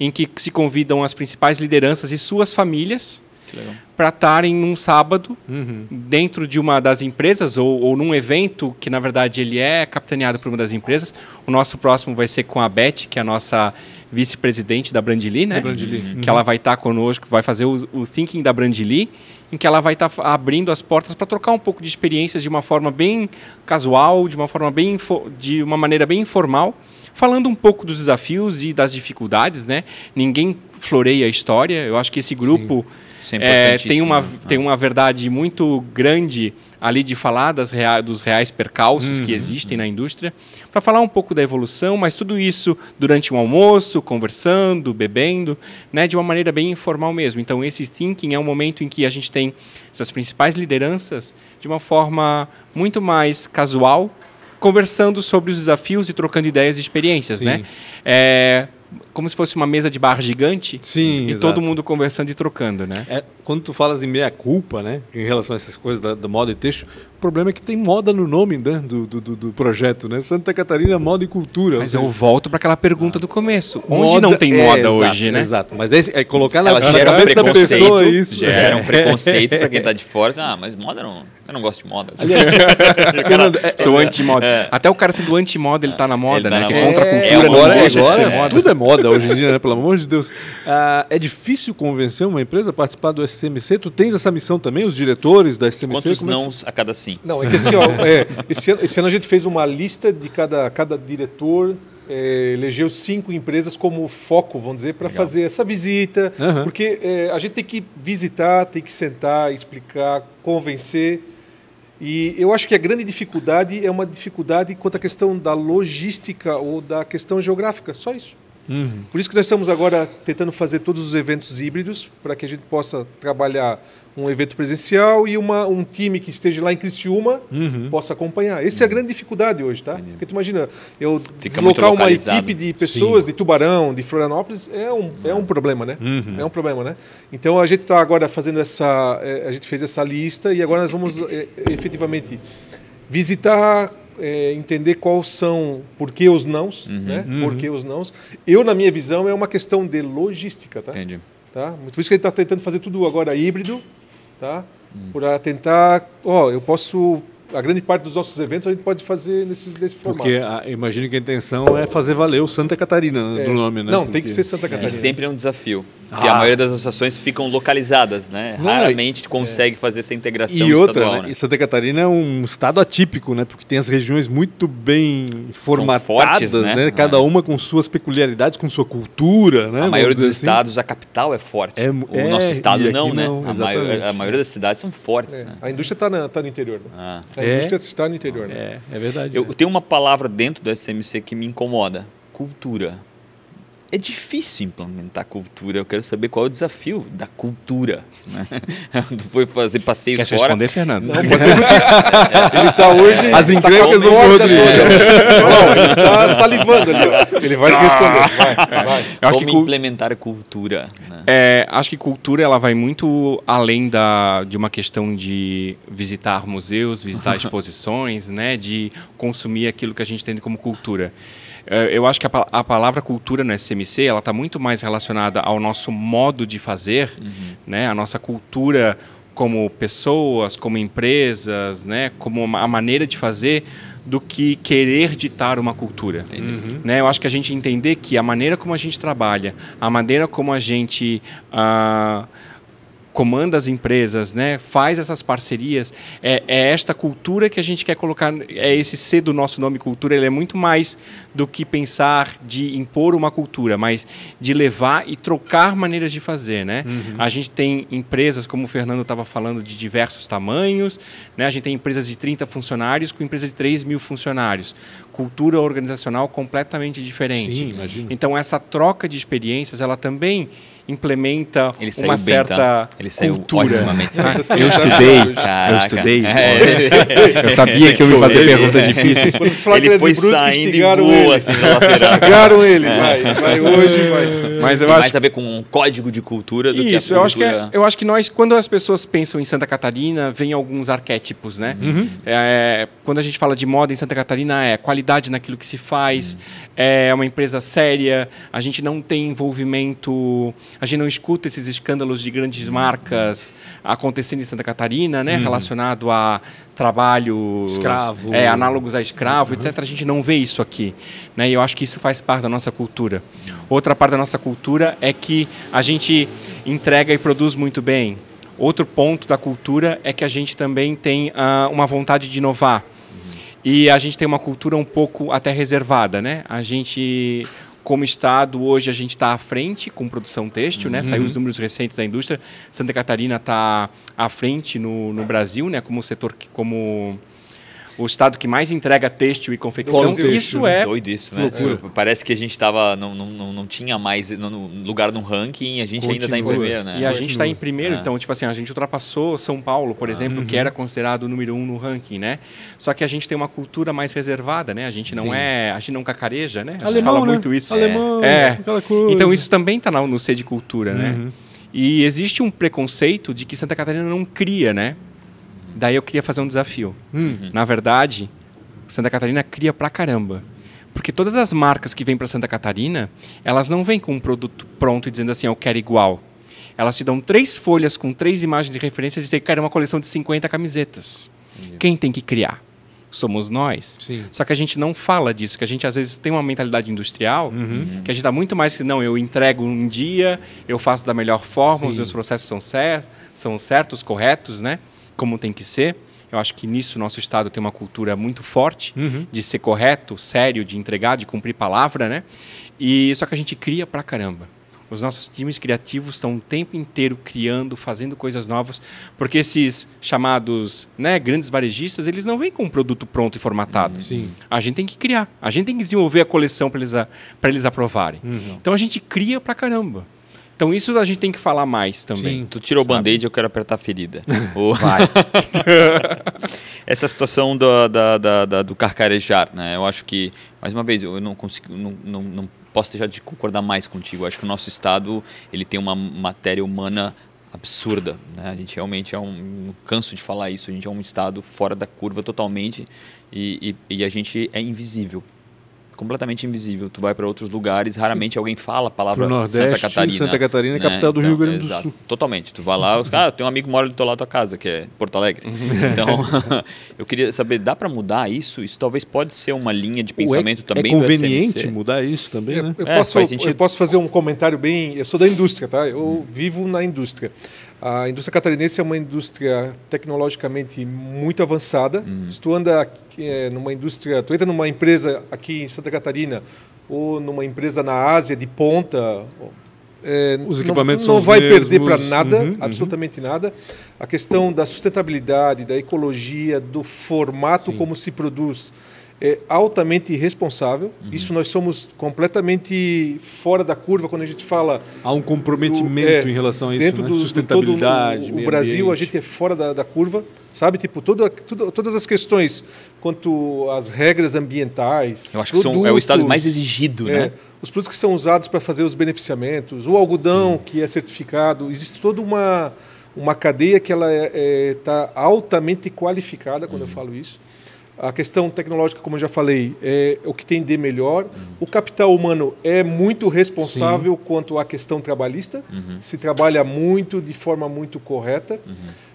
em que se convidam as principais lideranças e suas famílias para estarem num sábado dentro de uma das empresas ou, ou num evento que na verdade ele é capitaneado por uma das empresas. O nosso próximo vai ser com a Beth, que é a nossa vice-presidente da Brandili, né? Brandili. Que ela vai estar conosco, vai fazer o, o Thinking da Brandili, em que ela vai estar abrindo as portas para trocar um pouco de experiências de uma forma bem casual, de uma forma bem de uma maneira bem informal, falando um pouco dos desafios e das dificuldades, né? Ninguém floreia a história. Eu acho que esse grupo é é, tem, uma, né? tem uma verdade muito grande ali de falar das rea- dos reais percalços que existem na indústria, para falar um pouco da evolução, mas tudo isso durante um almoço, conversando, bebendo, né, de uma maneira bem informal mesmo. Então, esse thinking é um momento em que a gente tem essas principais lideranças de uma forma muito mais casual, conversando sobre os desafios e trocando ideias e experiências, Sim. né? É, como se fosse uma mesa de bar gigante Sim, e exato. todo mundo conversando e trocando, né? É, quando tu falas em meia culpa, né, em relação a essas coisas da, da moda e texto, o problema é que tem moda no nome né, do, do, do- projeto, né? Santa Catarina Moda e Cultura. Mas eu volto para aquela pergunta do começo. Onde moda- não tem é, moda exato, hoje, né? Exato, mas esse- é colocar na, Ela na gera um cabeça da preconceito, pessoa isso. gera um É. preconceito para quem está de fora. Ah, mas moda não, eu não gosto de moda. Aliás, Fernando, é- Sou anti-moda. Até o cara sendo anti-moda, ele tá na moda, Ele tá né? na Que moda. é contra a É, cultura, agora, não deixa agora de ser moda. tudo é moda hoje em dia, né? Pelo amor de Deus. Ah, é difícil convencer uma empresa a participar do SCMC? Tu tens essa missão também, os diretores da SCMC? Quantos é não a cada sim? Não, é que assim, ó, é, esse, ano, esse ano a gente fez uma lista de cada, cada diretor, é, elegeu cinco empresas como foco, vamos dizer, para fazer essa visita. Aham. Porque é, a gente tem que visitar, tem que sentar, explicar, convencer. E eu acho que a grande dificuldade é uma dificuldade quanto à questão da logística ou da questão geográfica, só isso. Por isso que nós estamos agora tentando fazer todos os eventos híbridos, para que a gente possa trabalhar um evento presencial e uma, um time que esteja lá em Criciúma possa acompanhar. Essa é a grande dificuldade hoje, tá? Porque tu imagina, eu Fica deslocar uma equipe de pessoas de Tubarão, de Florianópolis, é um, é um problema, né? É um problema, né? Então a gente está agora fazendo essa... eh, A gente fez essa lista e agora nós vamos eh, efetivamente visitar, eh, entender quais são, por que os nãos, né? Por que os nãos. Eu, na minha visão, é uma questão de logística, tá? Entendi. tá? Por isso que a gente está tentando fazer tudo agora híbrido, tá? Para tentar, ó, eu posso, a grande parte dos nossos eventos a gente pode fazer nesse, nesse formato. Porque ah, imagino que a intenção é fazer valer o Santa Catarina É. do nome, né? Não, tem Porque- que ser Santa E Catarina. sempre é um desafio. Porque ah. a maioria das associações ficam localizadas, né? Não, Raramente é. consegue é. fazer essa integração e outra, estadual. Né? E Santa Catarina é um estado atípico, né? Porque tem as regiões muito bem formatadas, fortes, né? né? Cada é. uma com suas peculiaridades, com sua cultura, né? A maioria dos assim. estados, a capital é forte. É, o é, nosso estado não, né? Não, a, maioria, a, maioria, das cidades são fortes. Né? A indústria está tá no interior. Né? Ah. A indústria está no interior. Né? É, é verdade. Eu, eu tenho uma palavra dentro do SMC que me incomoda: cultura é difícil implementar cultura. Eu quero saber qual é o desafio da cultura. Né? Foi fazer passeios Quer fora. responder, Fernando? Não, pode ser Ele está hoje... As encrencas do Rodrigo. Não, ele está salivando ali. Ele vai te responder. Vai, vai. Eu acho Como que implementar cultura? Né? É, acho que cultura ela vai muito além da, de uma questão de visitar museus, visitar exposições, né? de consumir aquilo que a gente tem como cultura. É, eu acho que a, a palavra cultura no SMC ela está muito mais relacionada ao nosso modo de fazer, uhum. né? A nossa cultura como pessoas, como empresas, né? Como a maneira de fazer do que querer ditar uma cultura. Uhum. Né? Eu acho que a gente entender que a maneira como a gente trabalha, a maneira como a gente uh, comanda as empresas, né, faz essas parcerias, é, é, esta cultura que a gente quer colocar, é esse ser do nosso nome cultura, ele é muito mais do que pensar de impor uma cultura, mas de levar e trocar maneiras de fazer, né? Uhum. A gente tem empresas, como o Fernando estava falando, de diversos tamanhos, né? A gente tem empresas de 30 funcionários com empresas de 3 mil funcionários, cultura organizacional completamente diferente. Sim, imagino. Então essa troca de experiências, ela também implementa uma certa tá? ele saiu cultura. Ah, eu estudei, Caraca. eu estudei. É. Eu sabia que eu ia fazer perguntas difíceis. Ele foi saindo e voou, assim, Instigaram ele, vai, vai hoje, vai. Mas eu Tem acho... mais a ver com um código de cultura do Isso, que a eu acho que é, eu acho que nós, quando as pessoas pensam em Santa Catarina, vem alguns arquétipos, né? Uhum. É, quando a gente fala de moda em Santa Catarina, é qualidade naquilo que se faz, uhum. é uma empresa séria, a gente não tem envolvimento a gente não escuta esses escândalos de grandes marcas acontecendo em Santa Catarina, né, uhum. relacionado a trabalho escravo, é, análogos a escravo, uhum. etc. A gente não vê isso aqui, né? E eu acho que isso faz parte da nossa cultura. Outra parte da nossa cultura é que a gente entrega e produz muito bem. Outro ponto da cultura é que a gente também tem uh, uma vontade de inovar. E a gente tem uma cultura um pouco até reservada, né? A gente como Estado, hoje a gente está à frente com produção têxtil, né? Saiu os uhum. números recentes da indústria. Santa Catarina está à frente no, no Brasil, né? Como setor, como o estado que mais entrega têxtil e confecção. isso é doido isso, né? É. Parece que a gente tava não, não, não tinha mais lugar no ranking, a gente Continua. ainda está em primeiro, né? E a gente está em primeiro, é. então tipo assim a gente ultrapassou São Paulo, por ah, exemplo, uhum. que era considerado o número um no ranking, né? Só que a gente tem uma cultura mais reservada, né? A gente não Sim. é, a gente não cacareja, né? A Alemão, fala né? muito isso. Alemão, é. Então isso também está no, no C de cultura, né? uhum. né? E existe um preconceito de que Santa Catarina não cria, né? Daí eu queria fazer um desafio. Uhum. Na verdade, Santa Catarina cria pra caramba. Porque todas as marcas que vêm para Santa Catarina, elas não vêm com um produto pronto e dizendo assim, eu quero igual. Elas te dão três folhas com três imagens de referência e dizem que quer uma coleção de 50 camisetas. Uhum. Quem tem que criar? Somos nós. Sim. Só que a gente não fala disso, que a gente às vezes tem uma mentalidade industrial, uhum. que a gente dá muito mais que não, eu entrego um dia, eu faço da melhor forma, Sim. os meus processos são, cer são certos, corretos, né? Como tem que ser. Eu acho que nisso nosso estado tem uma cultura muito forte uhum. de ser correto, sério, de entregar, de cumprir palavra, né? E só que a gente cria pra caramba. Os nossos times criativos estão o tempo inteiro criando, fazendo coisas novas, porque esses chamados né, grandes varejistas, eles não vêm com um produto pronto e formatado. Sim. A gente tem que criar, a gente tem que desenvolver a coleção para eles, eles aprovarem. Uhum. Então a gente cria pra caramba. Então isso a gente tem que falar mais também. Sim, tu tirou o band-aid eu quero apertar a ferida. Vai. Essa situação do, da, da, da, do carcarejar, né? Eu acho que, mais uma vez, eu não consigo, não, não, não posso deixar de concordar mais contigo. Eu acho que o nosso estado ele tem uma matéria humana absurda. Né? A gente realmente é um. canso de falar isso. A gente é um estado fora da curva totalmente e, e, e a gente é invisível completamente invisível. Tu vai para outros lugares, raramente alguém fala a palavra Pro Nordeste, Santa Catarina. Santa Catarina é né? capital do Rio Grande do exato. Sul. Totalmente. Tu vai lá, os caras, ah, tem um amigo que mora do teu lado da tua casa, que é Porto Alegre. então, eu queria saber, dá para mudar isso? Isso talvez pode ser uma linha de pensamento é, também é do conveniente SMC? mudar isso também, né? eu É, posso, eu posso fazer um comentário bem. Eu sou da indústria, tá? Eu vivo na indústria. A indústria catarinense é uma indústria tecnologicamente muito avançada. Hum. Se tu anda é, numa indústria, tu entra numa empresa aqui em Santa Catarina ou numa empresa na Ásia de ponta, é, Os não- equipamentos não, os vai perder para mesmos. nada, Uhum, uhum. absolutamente nada. A questão da sustentabilidade, da ecologia, do formato Sim. como se produz é altamente irresponsável. Uhum. Isso nós somos completamente fora da curva quando a gente fala Há um comprometimento do- é, em relação a isso, dentro né? do, Sustentabilidade, o, Brasil a ambiente. gente é fora da, da curva, sabe? Tipo toda, tudo- todas as questões quanto às regras ambientais. Eu acho que são, é o estado mais exigido, é, né? Os produtos que são usados para fazer os beneficiamentos, o algodão que é certificado, existe toda uma, uma cadeia que ela está é, tá altamente qualificada Uhum. quando eu falo isso. A questão tecnológica, como eu já falei, é o que tem de melhor. Uhum. O capital humano é muito responsável quanto à questão trabalhista. Uhum. Se trabalha muito, de forma muito correta.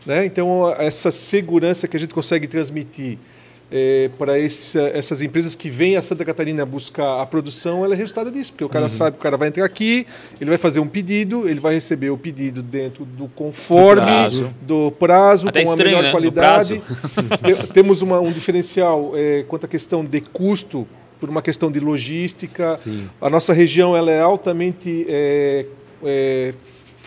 Né? Então, essa segurança que a gente consegue transmitir é, para essas empresas que vêm a Santa Catarina buscar a produção, ela é resultado disso, porque o Uhum. cara sabe, o cara vai entrar aqui, ele vai fazer um pedido, ele vai receber o pedido dentro do conforme, prazo. do prazo, Até com a estranho, melhor né? Qualidade. Te- Temos uma- um diferencial é, quanto à questão de custo, por uma questão de logística. Sim. A nossa região ela é altamente é, é,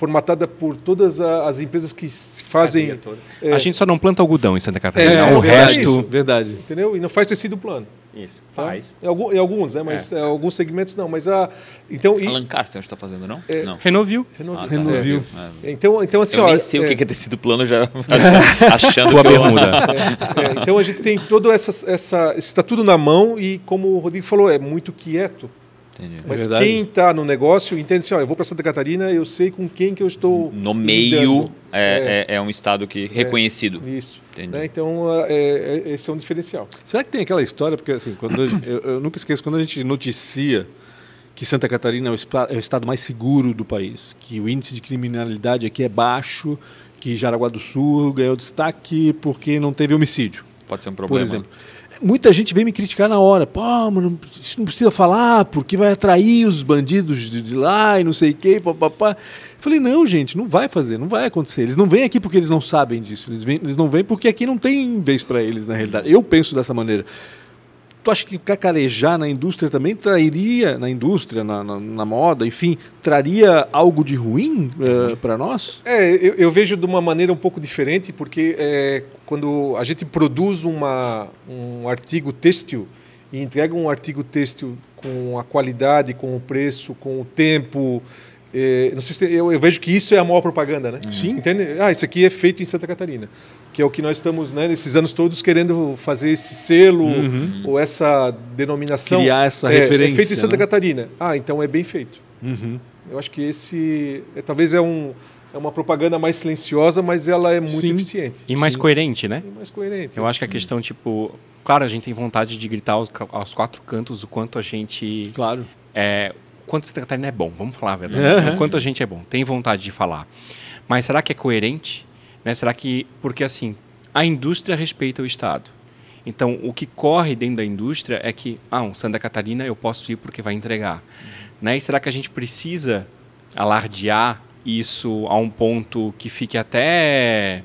formatada por todas as empresas que fazem. é, A gente só não planta algodão em Santa Catarina. É, o é resto. isso. Verdade. Entendeu? E não faz tecido plano. Isso, tá? Em, algum- em alguns, né? Mas é, alguns segmentos não. Mas a. Então, e- Alan Carsten, está fazendo, não? não. Renovil. Renovi- Ah, tá. Renovil. É. então, então, assim, Eu ó, nem sei o é, que é tecido plano já achando Tua que bermuda. é, então a gente tem todo essa, essa está tudo na mão e como o Rodrigo falou é muito quieto. Entendi. Mas verdade. quem está no negócio entende assim, ó, eu vou para Santa Catarina, eu sei com quem que eu estou No meio lidando. é, é, é um estado que reconhecido. Isso. Entendi. Né? Então é, é- esse é um diferencial. Será que tem aquela história, porque assim, quando eu, eu nunca esqueço, quando a gente noticia que Santa Catarina é o, é o estado mais seguro do país, que o índice de criminalidade aqui é baixo, que Jaraguá do Sul ganhou destaque porque não teve homicídio, Pode ser um por problema. exemplo. Muita gente vem me criticar na hora. Pô, mano, isso não precisa falar, porque vai atrair os bandidos de, de lá e não sei o quê, papapá. Falei, não, gente, não vai fazer, não vai acontecer. Eles não vêm aqui porque eles não sabem disso. Eles, vêm, eles não vêm porque aqui não tem vez para eles, na realidade. Eu penso dessa maneira. Tu acha que cacarejar na indústria também traria, na indústria, na, na, na moda, enfim, traria algo de ruim para nós? É, eu, eu vejo de uma maneira um pouco diferente, porque é, quando a gente produz uma, um artigo têxtil e entrega um artigo têxtil com a qualidade, com o preço, com o tempo, é, não sei se, eu, eu vejo que isso é a maior propaganda, né? Sim. Entende? Ah, isso aqui é feito em Santa Catarina, que é o que nós estamos, né, nesses anos todos querendo fazer esse selo ou essa denominação. Criar essa É, referência, É feito em Santa né? Catarina. Ah, então é bem feito. Uhum. Eu acho que esse é, talvez é, um, é uma propaganda mais silenciosa, mas ela é muito Sim. eficiente. E mais coerente, né? E mais coerente. Eu acho que a questão, tipo. Claro, a gente tem vontade de gritar aos, aos quatro cantos o quanto a gente. Claro. É, quanto Santa Catarina é bom, vamos falar a verdade. O quanto a gente é bom, tem vontade de falar. Mas será que é coerente? Né? Será que. Porque assim, a indústria respeita o Estado. Então, o que corre dentro da indústria é que, ah, um Santa Catarina eu posso ir porque vai entregar. Né? E será que a gente precisa alardear isso a um ponto que fique até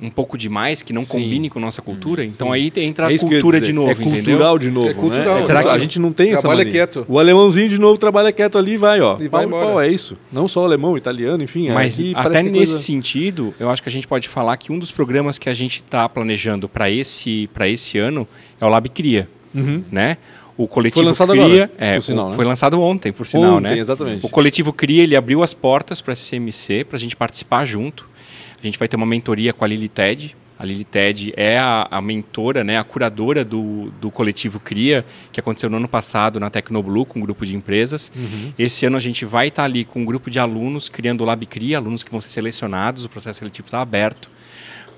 um pouco demais, que não Sim. Hum, combine com nossa cultura? Então aí entra É a cultura de novo, É entendeu? cultural de novo. É cultural, Né? Será que- a gente não tem essa Trabalha quieto. O alemãozinho de novo trabalha quieto ali e vai, ó. E vai Pau, embora. pau, é isso. Não só alemão, italiano, enfim. Mas aqui até é nesse coisa- sentido, eu acho que a gente pode falar que um dos programas que a gente está planejando para esse, pra esse ano é o Lab Cria, Uhum. né? O coletivo Foi lançado Cria, agora, é, por sinal, o- né? foi lançado ontem, por sinal, Ontem, né? exatamente. O coletivo Cria, ele abriu as portas para a CMC, para a gente participar junto. A gente vai ter uma mentoria com a Lili Ted. A Lili Ted é a, a mentora, né, a curadora do, do coletivo Cria, que aconteceu no ano passado na Tecnoblue, com um grupo de empresas. Uhum. Esse ano a gente vai estar ali com um grupo de alunos criando o Lab Cria, alunos que vão ser selecionados, o processo seletivo está aberto,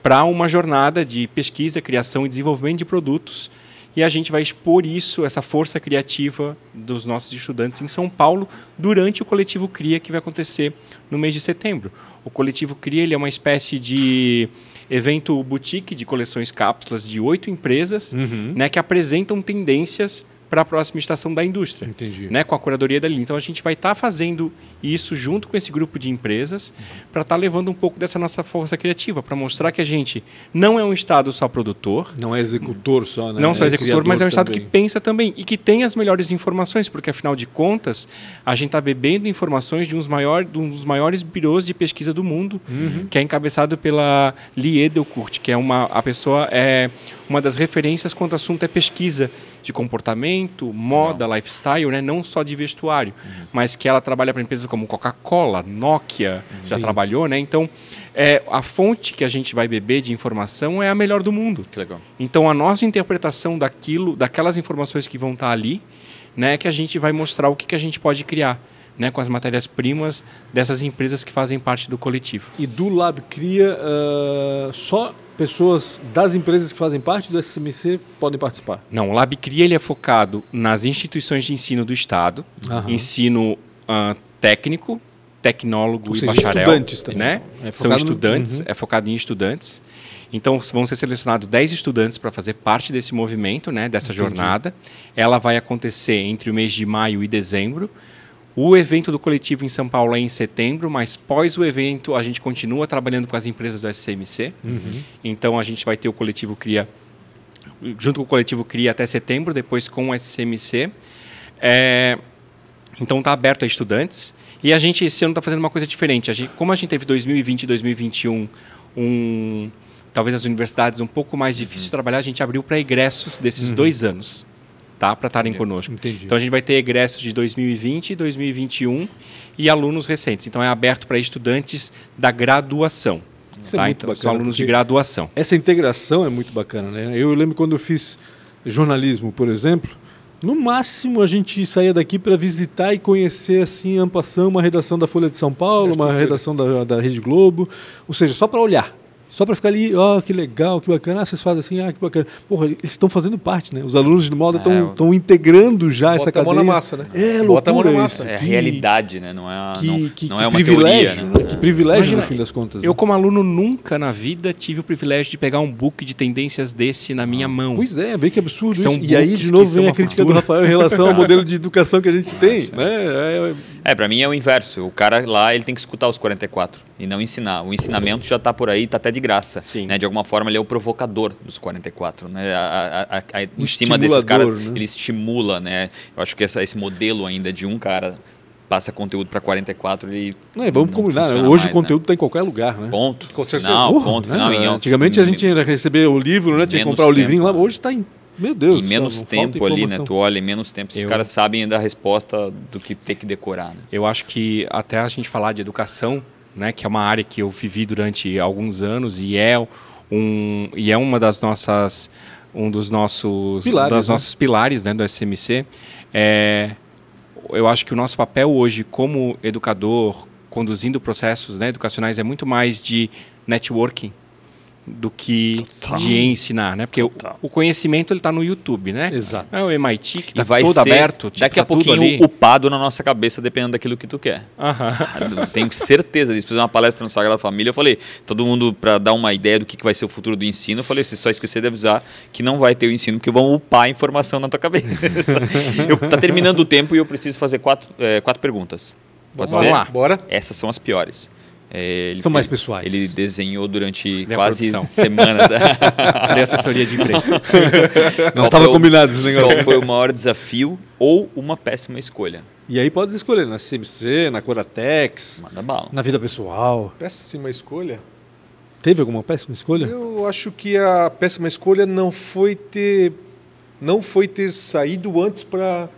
para uma jornada de pesquisa, criação e desenvolvimento de produtos e a gente vai expor isso, essa força criativa dos nossos estudantes em São Paulo durante o Coletivo Cria, que vai acontecer no mês de setembro. O Coletivo Cria ele é uma espécie de evento boutique de coleções cápsulas de oito empresas Uhum. né, que apresentam tendências para a próxima estação da indústria, Entendi. né, com a curadoria dali. Então a gente vai estar fazendo isso junto com esse grupo de empresas para estar levando um pouco dessa nossa força criativa, para mostrar que a gente não é um estado só produtor, Não é executor só, né? não só É executor, criador mas é um estado também. que pensa também e que tem as melhores informações, porque afinal de contas, a gente está bebendo informações de, uns maior, de um dos maiores birôs de pesquisa do mundo, Uhum. que é encabeçado pela Lee Edelkurt, que é uma a pessoa é uma das referências quando o assunto é pesquisa de comportamento, moda, lifestyle, né? não só de vestuário, Uhum. mas que ela trabalha para empresas como Coca-Cola, Nokia, já Sim. trabalhou, né? Então, é, a fonte que a gente vai beber de informação é a melhor do mundo. Que legal. Então a nossa interpretação daquilo, daquelas informações que vão estar ali, né, é que a gente vai mostrar o que, que a gente pode criar, né, com as matérias-primas dessas empresas que fazem parte do coletivo. E do Lab Cria, ah, só pessoas das empresas que fazem parte do SMC podem participar. Não, o Lab Cria ele é focado nas instituições de ensino do Estado, Aham. ensino ah, técnico, tecnólogo Ou e seja, bacharel, estudantes também. né? É São focado no- estudantes, Uhum. é focado em estudantes. Então vão ser selecionados 10 estudantes para fazer parte desse movimento, né, dessa jornada. Ela vai acontecer entre o mês de maio e dezembro. O evento do coletivo em São Paulo é em setembro, mas pós o evento a gente continua trabalhando com as empresas do SCMC. Então a gente vai ter o coletivo Cria junto com o coletivo Cria até setembro, depois com o SCMC. É, então está aberto a estudantes. E a gente esse ano está fazendo uma coisa diferente. A gente, como a gente teve 2020 e 2021 um talvez as universidades um pouco mais difícil de trabalhar, a gente abriu para egressos desses dois anos, tá? Para estarem conosco. Entendi. Então a gente vai ter egressos de 2020 e 2021 e alunos recentes. Então é aberto para estudantes da graduação. Isso é tá? muito então, são bacana, alunos de graduação. Essa integração é muito bacana, né? Eu lembro quando eu fiz jornalismo, por exemplo, no máximo a gente saía daqui para visitar e conhecer assim, ampação, uma redação da Folha de São Paulo, uma redação da, da Rede Globo, ou seja, só para olhar. Só para ficar ali, ó, que legal, que bacana. Ah, vocês fazem assim, ah, que bacana. Porra, eles estão fazendo parte, né? Os alunos de moda estão É, integrando já essa Bota a mão cadeia. na massa, né? É, Bota a mão na loucura massa. isso. É a realidade, né? Não é, a- Que, não, que, não que é uma privilégio, teoria, né? né? Que privilégio, Imagina, no fim das contas. Eu, né? como aluno, nunca na vida tive o privilégio de pegar um book de tendências desse na minha mão. Pois é, vê que absurdo São isso. E aí, de novo, vem a uma crítica do. Rafael em relação ao modelo de educação que a gente tem. Né? É, É, pra mim é o inverso. O cara lá, ele tem que escutar os 44 e não ensinar. O ensinamento já tá por aí, tá até de graça. Sim. Né? De alguma forma, ele é o provocador dos 44. Né? A, a, a, em cima desses caras, né? ele estimula. Né? Eu acho que essa, esse modelo ainda de um cara passa conteúdo para 44, ele. Não, e vamos não combinar. né? Hoje mais, o conteúdo está em qualquer lugar, né? Né? Ponto. Com certeza. Não, Porra, ponto né? final. em- Antigamente a gente ia receber o livro, né? Tinha que comprar o livrinho tempo. lá. Hoje está em. Meu Deus. Em menos tempo ali, né? Tu olha em menos tempo. Esses Eu- caras sabem dar a resposta do que ter que decorar. Né? Eu acho que até a gente falar de educação, né, que é uma área que eu vivi durante alguns anos e é um e é uma das nossas um dos nossos Pilares, das né? nossos pilares, né, do SMC, é eu acho que o nosso papel hoje como educador, conduzindo processos né, educacionais é muito mais de networking do que de ensinar, né? Porque o, o conhecimento ele está no YouTube, né? Exato. É o MIT que está vai todo aberto, tipo, daqui a tá tudo pouquinho ali. upado na nossa cabeça, dependendo daquilo que tu quer. Aham. Tenho certeza disso. Fiz uma palestra no Sagrada Família, eu falei, todo mundo, para dar uma ideia do que que vai ser o futuro do ensino, eu falei, você só esquecer de avisar que não vai ter o ensino, porque vão upar a informação na tua cabeça. eu, tá terminando o tempo e eu preciso fazer quatro, é, quatro perguntas. Pode Vamos ser? lá. Bora? Essas são as piores. É, ele- São mais pessoais. Ele desenhou durante Minha quase produção. semanas. Cadê a assessoria de imprensa? Não estava combinado esse negócio. Qual foi o maior desafio ou uma péssima escolha? E aí pode escolher na CMC, na Coratex, Manda bala. na vida pessoal. Péssima escolha. Teve alguma péssima escolha? Eu acho que a péssima escolha não foi ter não foi ter saído antes para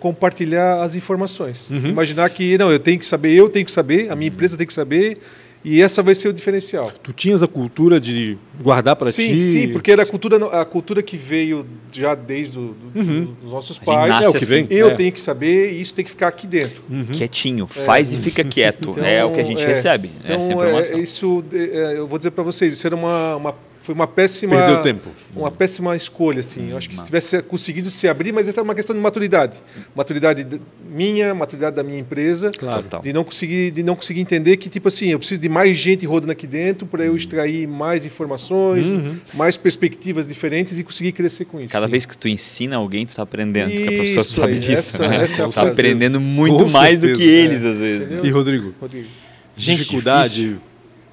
compartilhar as informações. Uhum. Imaginar que não, eu tenho que saber, eu tenho que saber, a minha Uhum. empresa tem que saber e essa vai ser o diferencial. Tu tinhas a cultura de guardar para sim, ti? sim, porque era a cultura a cultura que veio já desde do, do- Uhum. dos nossos pais. É o que assim. vem. Eu É. tenho que saber e isso tem que ficar aqui dentro. Quietinho, faz e fica quieto. Então, é o que a gente é, recebe, Então, essa é, informação. isso, é, eu vou dizer para vocês, isso era uma, uma foi uma péssima Perdeu tempo. uma péssima escolha assim eu acho que se tivesse conseguido se abrir mas essa é uma questão de maturidade maturidade minha maturidade da minha empresa Claro. De não conseguir de não conseguir entender que tipo assim eu preciso de mais gente rodando aqui dentro para eu extrair mais informações mais perspectivas diferentes e conseguir crescer com isso Cada vez que tu ensina alguém, tu tá aprendendo. porque a Isso professora sabe aí, disso. essa- né? essa é a tá aprendendo muito Com mais do certeza, que eles, às vezes. né? E Rodrigo? Rodrigo. Gente, dificuldade,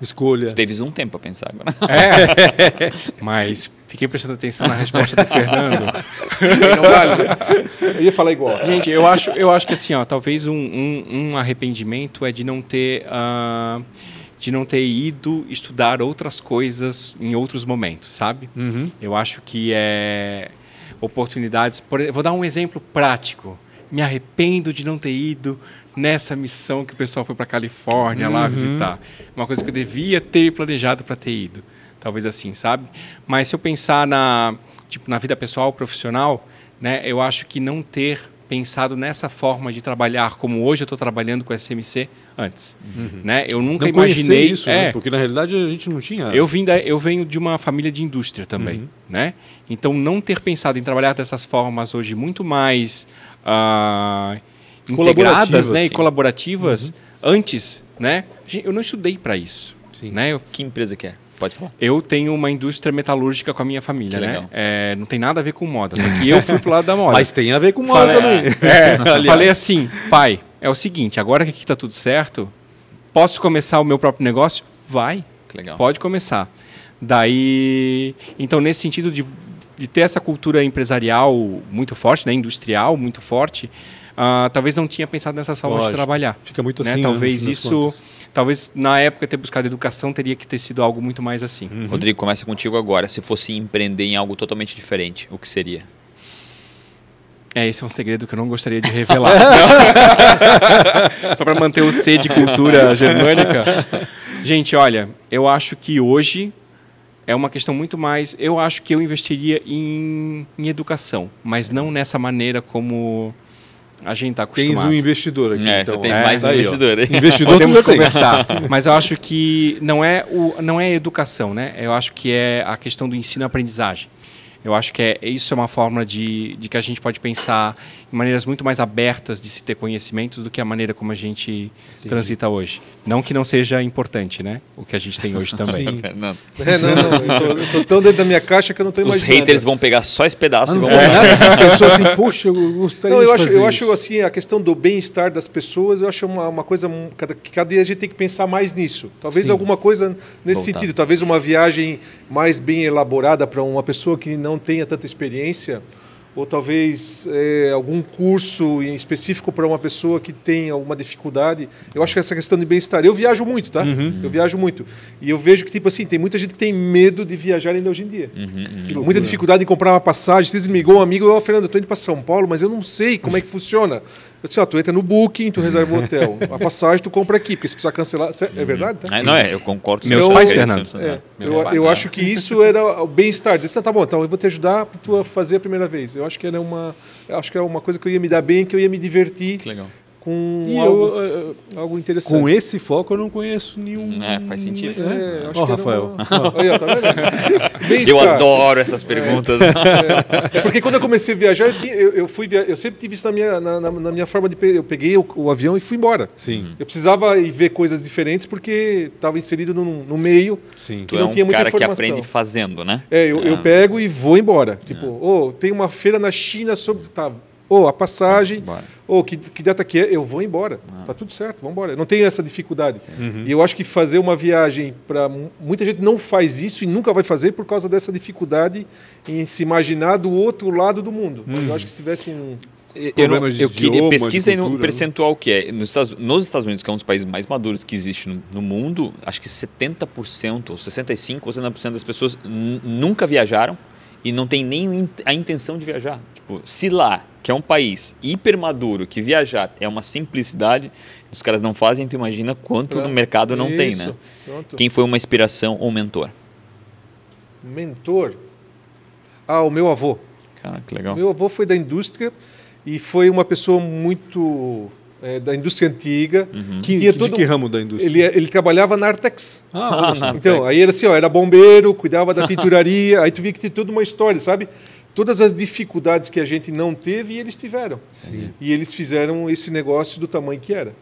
escolha. Tu teves um tempo pra pensar agora. É, mas fiquei prestando atenção na resposta do Fernando. Não vale, né? eu ia falar igual Gente, eu acho, eu acho que assim, ó, talvez um, um, um arrependimento é de não ter ah, de não ter ido estudar outras coisas em outros momentos, sabe? Eu acho que é oportunidades. Por, vou dar um exemplo prático. Me arrependo de não ter ido nessa missão que o pessoal foi para Califórnia lá visitar. Uma coisa que eu devia ter planejado para ter ido. Talvez assim, sabe? Mas se eu pensar na tipo na vida pessoal, profissional, né? Eu acho que não ter pensado nessa forma de trabalhar como hoje eu estou trabalhando com a SMC antes, né? Eu nunca Não imaginei isso, é, né? Porque na realidade a gente não tinha. eu vim da, eu venho de uma família de indústria também, Uhum. né? Então não ter pensado em trabalhar dessas formas hoje muito mais Colaborativas, integradas, né, e colaborativas antes, né? Eu não estudei para isso, Sim. né? Eu, Que empresa que é? Pode falar. eu tenho uma indústria metalúrgica com a minha família, Que né? É, não tem nada a ver com moda, só que eu fui pro lado da moda. Mas tem a ver com moda Falei- também. É, falei assim, pai, é o seguinte, agora que aqui está tudo certo, posso começar o meu próprio negócio? Vai, Que legal. pode começar. Daí, então nesse sentido de, de ter essa cultura empresarial muito forte, né, industrial muito forte, ah, talvez não tinha pensado nessas formas Lógico. de trabalhar. Fica muito né? assim, né, Talvez isso, contas. talvez na época ter buscado educação teria que ter sido algo muito mais assim. Uhum. Rodrigo, começa contigo agora. Se fosse empreender em algo totalmente diferente, o que seria? É, esse é um segredo que eu não gostaria de revelar. Só para manter o C de cultura germânica. Gente, olha, eu acho que hoje é uma questão muito mais. Eu acho que eu investiria em, em educação, mas não nessa maneira como a gente está Tens acostumado. um investidor aqui. É, então. tu tens É, mais um investidor aí. Investidor tu Podemos conversar, mas eu acho que não é o não é educação, né? Eu acho que é a questão do ensino-aprendizagem. Eu acho que é, isso é uma forma de, de que a gente pode pensar maneiras muito mais abertas de se ter conhecimentos do que a maneira como a gente transita hoje. Não que não seja importante, né? O que a gente tem hoje também. Fernando. É, não, não, eu tô, eu tô tão dentro da minha caixa que eu não tô Os imaginando. haters vão pegar só esse pedaço e vão É, nada essa pessoa assim, poxa, eu gostaria Não, eu de acho, fazer eu acho isso. assim, a questão do bem-estar das pessoas, eu acho uma, uma coisa cada, que cada dia a gente tem que pensar mais nisso. Talvez Sim. alguma coisa nesse Voltar. sentido, talvez uma viagem mais bem elaborada para uma pessoa que não tenha tanta experiência, ou talvez é, algum curso em específico para uma pessoa que tem alguma dificuldade. Eu acho que essa questão de bem-estar. Eu viajo muito, tá? Uhum. Eu viajo muito. E eu vejo que, tipo assim, tem muita gente que tem medo de viajar ainda hoje em dia. Muita dificuldade em comprar uma passagem. Vocês me ligou um amigo, eu, Fernando, eu tô indo para São Paulo, mas eu não sei como é que funciona. Disse, ó, tu entra no Booking, tu reserva o hotel. A passagem tu compra aqui, porque se precisar cancelar. É verdade? Tá? Ah, não é, eu concordo. Meus com pais, você. Fernando. É, Meus eu, pais, eu é. acho que isso era o bem-estar. Dizer, assim, tá bom, então eu vou te ajudar para tu a fazer a primeira vez. Eu acho que era uma, acho que é uma coisa que eu ia me dar bem, que eu ia me divertir Que legal. Com E algo, eu, eh, algo interessante. com esse foco eu não conheço nenhum. É, faz sentido. É, acho Ó, que era Rafael. uma- Aí, ó, tá vendo? Eu adoro essas perguntas. É porque quando eu comecei a viajar, eu, tinha- eu- eu fui via- eu sempre tive isso na minha, na, na- na minha forma de. pe- Eu peguei o, o avião e fui embora. Sim, Eu precisava ir ver coisas diferentes porque estava inserido no, no meio sim. que tu não é um tinha muita cara que informação. aprende fazendo, né? É, eu, eu Ah. pego e vou embora. Tipo, ô, tem uma feira na China sobre. Tá, ô, a passagem. Ô, que, que data que é? Eu vou embora. Tá tudo certo, vamos embora. Eu não tenho essa dificuldade. E eu acho que fazer uma viagem para. Muita gente não faz isso e nunca vai fazer por causa dessa dificuldade em se imaginar do outro lado do mundo. Mas eu acho que se tivesse um. Eu, não, eu queria idioma, de pesquisa aí no cultura, né? percentual que é. Nos Estados, nos Estados Unidos, que é um dos países mais maduros que existe no, no mundo, acho que 70% ou 65% ou 70% das pessoas nunca viajaram e não tem nem in- a intenção de viajar. Tipo, se lá, que é um país hiper maduro, que viajar é uma simplicidade, os caras não fazem, tu imagina quanto no mercado não tem, né? Isso, Pronto. Quem foi uma inspiração ou mentor? Mentor. Ah, o meu avô. Cara, que legal. Meu avô foi da indústria e foi uma pessoa muito é, da indústria antiga. Que, Tinha de todo- que ramo da indústria? Ele, ele trabalhava na Artex. Ah, olha só. Então, aí era assim, ó, era bombeiro, cuidava da tinturaria, aí tu via que tinha toda uma história, sabe? Todas as dificuldades que a gente não teve, eles tiveram. E eles fizeram esse negócio do tamanho que era.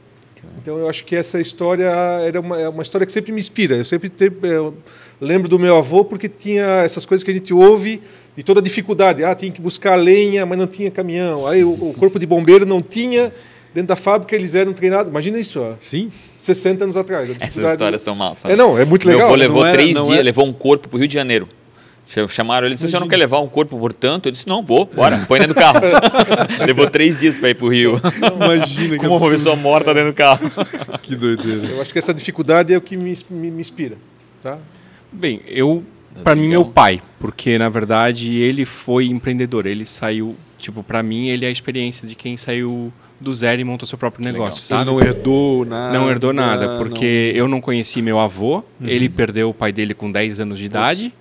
Então, eu acho que essa história era uma, é uma história que sempre me inspira. Eu sempre te- eu lembro do meu avô porque tinha essas coisas que a gente ouve de toda a dificuldade. Ah, tinha que buscar lenha, mas não tinha caminhão. Aí o, o corpo de bombeiro não tinha. Dentro da fábrica eles eram treinados. Imagina isso, ó, Sim. 60 anos atrás. Essas histórias são massas. É, não, é muito Meu legal. avô levou Não era- três dias, era- levou um corpo pro Rio de Janeiro. Ch- Chamaram ele, ele disse, você não quer levar um corpo por tanto? Eu disse, não, vou, bora, põe dentro do carro. levou três dias para ir pro Rio. Imagina que Com uma pessoa morta dentro do carro. Que doideira. Eu acho que essa dificuldade é o que me, me, me inspira. Tá? Bem, eu para mim meu pai, porque na verdade ele foi empreendedor, ele saiu, tipo, para mim ele é a experiência de quem saiu do zero e montou seu próprio negócio, Ele sabe? não herdou nada. Não herdou nada, porque eu não conheci meu avô, ele perdeu o pai dele com 10 anos de idade,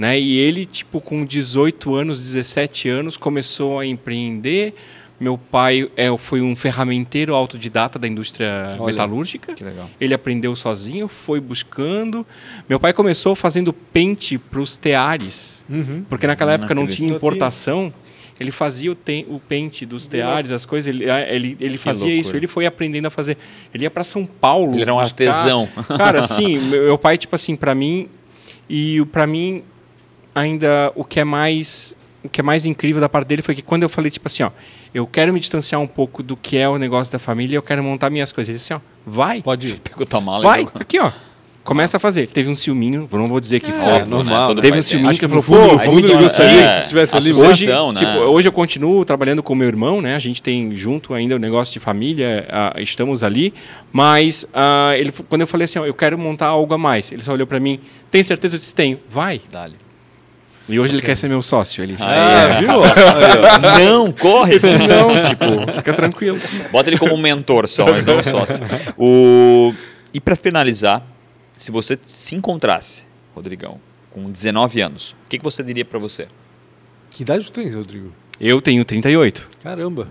né? E ele, tipo, com 18 anos, 17 anos, começou a empreender. Meu pai é, foi um ferramenteiro autodidata da indústria Olha, metalúrgica. Ele aprendeu sozinho, foi buscando. Meu pai começou fazendo pente para os teares, Uhum. porque naquela época não Não tinha. importação. Ele fazia o, tem- o pente dos teares, as coisas, ele, ah, ele, ele fazia loucura. isso, ele foi aprendendo a fazer. Ele ia para São Paulo. Ele era um buscar- artesão. Cara, assim, meu meu pai, tipo assim, para mim, e para mim, ainda o que é mais o que é mais incrível da parte dele foi que quando eu falei, tipo assim, ó, eu quero me distanciar um pouco do que é o negócio da família, eu quero montar minhas coisas. Ele disse assim, ó, vai, Pode ir. Pegou tua mala vai, e aqui, ó. Começa a fazer. Teve um ciúminho, não vou dizer que É, foi. normal, todo Teve pai um ciúminho que ele que falou, pô, fundo, fundo ele gostaria é, que tivesse ali. Hoje, né? tipo, hoje eu continuo trabalhando com meu irmão, né? A gente tem junto ainda o negócio de família, ah, estamos ali. Mas ah, ele, quando eu falei assim, ó, eu quero montar algo a mais, ele só olhou para mim, tem certeza? Eu disse, tenho. Vai. Dale. E hoje ele quer ser meu sócio. Ele Ah, viu? Aí, ó. Não, corre! disse, não, tipo, fica tranquilo. Bota ele como mentor só, mas não sócio. O... E para finalizar, se você se encontrasse, Rodrigão, com 19 anos, o que, que você diria para você? Que idade tu tens, Rodrigo? Eu tenho 38. Caramba.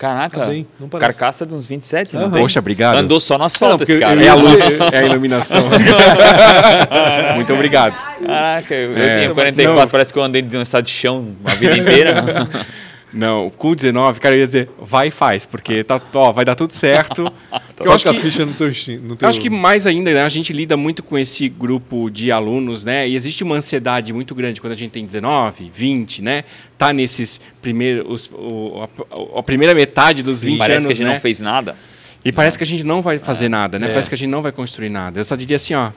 Caraca, Tá não carcaça de uns 27, não Aham. tem? Poxa, obrigado. Andou só no asfalto Não, porque esse cara. eu É a luz, é a iluminação. Muito obrigado. Caraca, eu, eu É, tenho 44, não. parece que eu andei de um estado de chão a vida inteira. Não, com 19, cara, eu ia dizer, vai e faz, porque tá, ó, vai dar tudo certo. Porque eu acho que, a ficha no teu. No teu... eu acho que mais ainda, né, a gente lida muito com esse grupo de alunos, né? E existe uma ansiedade muito grande quando a gente tem 19, 20, né? Tá nesses primeiros. O, a, a primeira metade dos 20 Parece anos. que a gente né? não fez nada. E parece que a gente não vai fazer nada, né? É. Parece que a gente não vai construir nada. Eu só diria assim, ó.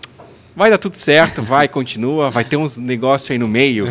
Vai dar tudo certo, vai, continua, vai ter uns negócios aí no meio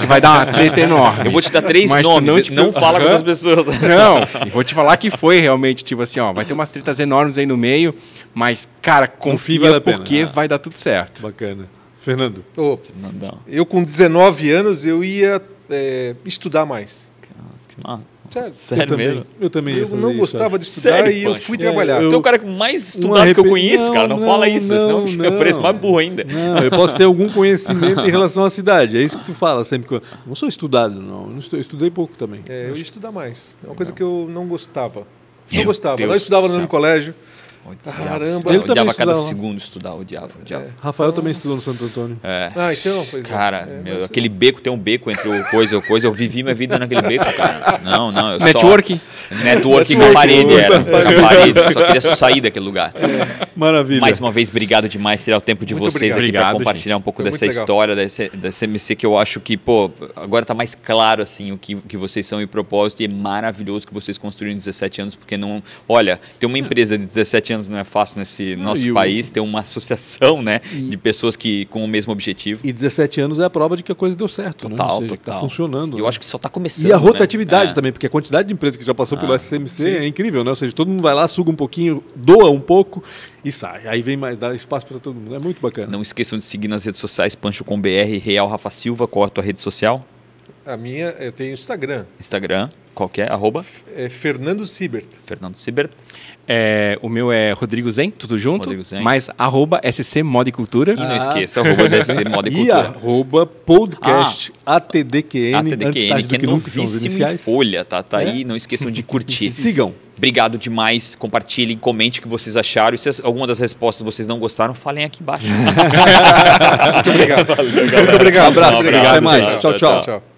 que vai dar uma treta enorme. Eu vou te dar três Mas tu nomes, não não, te não preocupa. fala com essas pessoas. Não, e vou te falar que foi realmente, tipo assim, ó, vai ter umas tretas enormes aí no meio, mas, cara, confia vale a pena. porque vai dar tudo certo. Bacana. Fernando. Ô, Não, não. eu, com 19 anos, eu ia é, estudar mais. Nossa, que mal. Sério. eu Sério também, mesmo? Eu também Eu não isso, gostava acho. de estudar Sério, e eu fui É, trabalhar. eu- Tu é o cara mais Um estudado que eu conheço, cara. Não, fala isso, não, senão eu não. pareço mais burro ainda. Não, eu posso ter algum conhecimento em relação à cidade. É isso que tu fala sempre. que eu- Não sou estudado, não. Eu não estou- eu estudei pouco também. É, eu ia estudar mais. É uma coisa que eu não gostava. Não gostava. Deus eu estudava no mesmo colégio. Odiava, Caramba. estudar, Ele também odiava cada estudava. segundo estudar, odiava, odiava. Rafael também estudou no Santo Antônio. É. Ah, então, pois é. Cara, É, meu, mas- aquele beco tem um beco entre o coisa e o coisa. Eu vivi minha vida naquele beco, cara. Não, não. Eu Networking. Só... Networking na parede era. Na parede. Eu só queria sair daquele lugar. Maravilha. Mais uma vez, obrigado demais tirar o tempo de Muito vocês obrigado. aqui para compartilhar um pouco Foi dessa história dessa, dessa MC que eu acho que, pô, agora tá mais claro assim o que, o que vocês são e propósito e é maravilhoso que vocês construíram em 17 anos, porque não, olha, ter uma empresa de 17 anos não é fácil nesse nosso e o- país, ter uma associação, né, de pessoas que com o mesmo objetivo. E 17 anos é a prova de que a coisa deu certo, né? Total, Ou seja, que total. tá funcionando. E eu né? acho que só tá começando. E a né? rotatividade É. também, porque a quantidade de empresas que já passou pelo Ah, SMC é incrível, né? Ou seja, todo mundo vai lá, suga um pouquinho, doa um pouco e sai. Aí vem mais, dá espaço para todo mundo. É muito bacana. Não esqueçam de seguir nas redes sociais Pancho com BR, Real Rafa Silva, qual a tua rede social? A minha, eu tenho Instagram, Instagram. Qual que é? Arroba? É Fernando Sibert. Fernando Sibert. É, o meu é Rodrigo Zen, tudo junto. Rodrigo Zen. Mais arroba SC Moda e Cultura. E não esqueça, arroba DC Moda e E Cultura. arroba podcast ATDQN, antes ATDQN, tarde que é que os novíssimo em folha, tá? Tá É. aí, não esqueçam de curtir. Sigam. Obrigado demais, compartilhem, comente o que vocês acharam. E se alguma das respostas vocês não gostaram, falem aqui embaixo. Muito obrigado. Valeu. Muito obrigado. Abraço, Um até mais. Tchau, tchau. Tchau.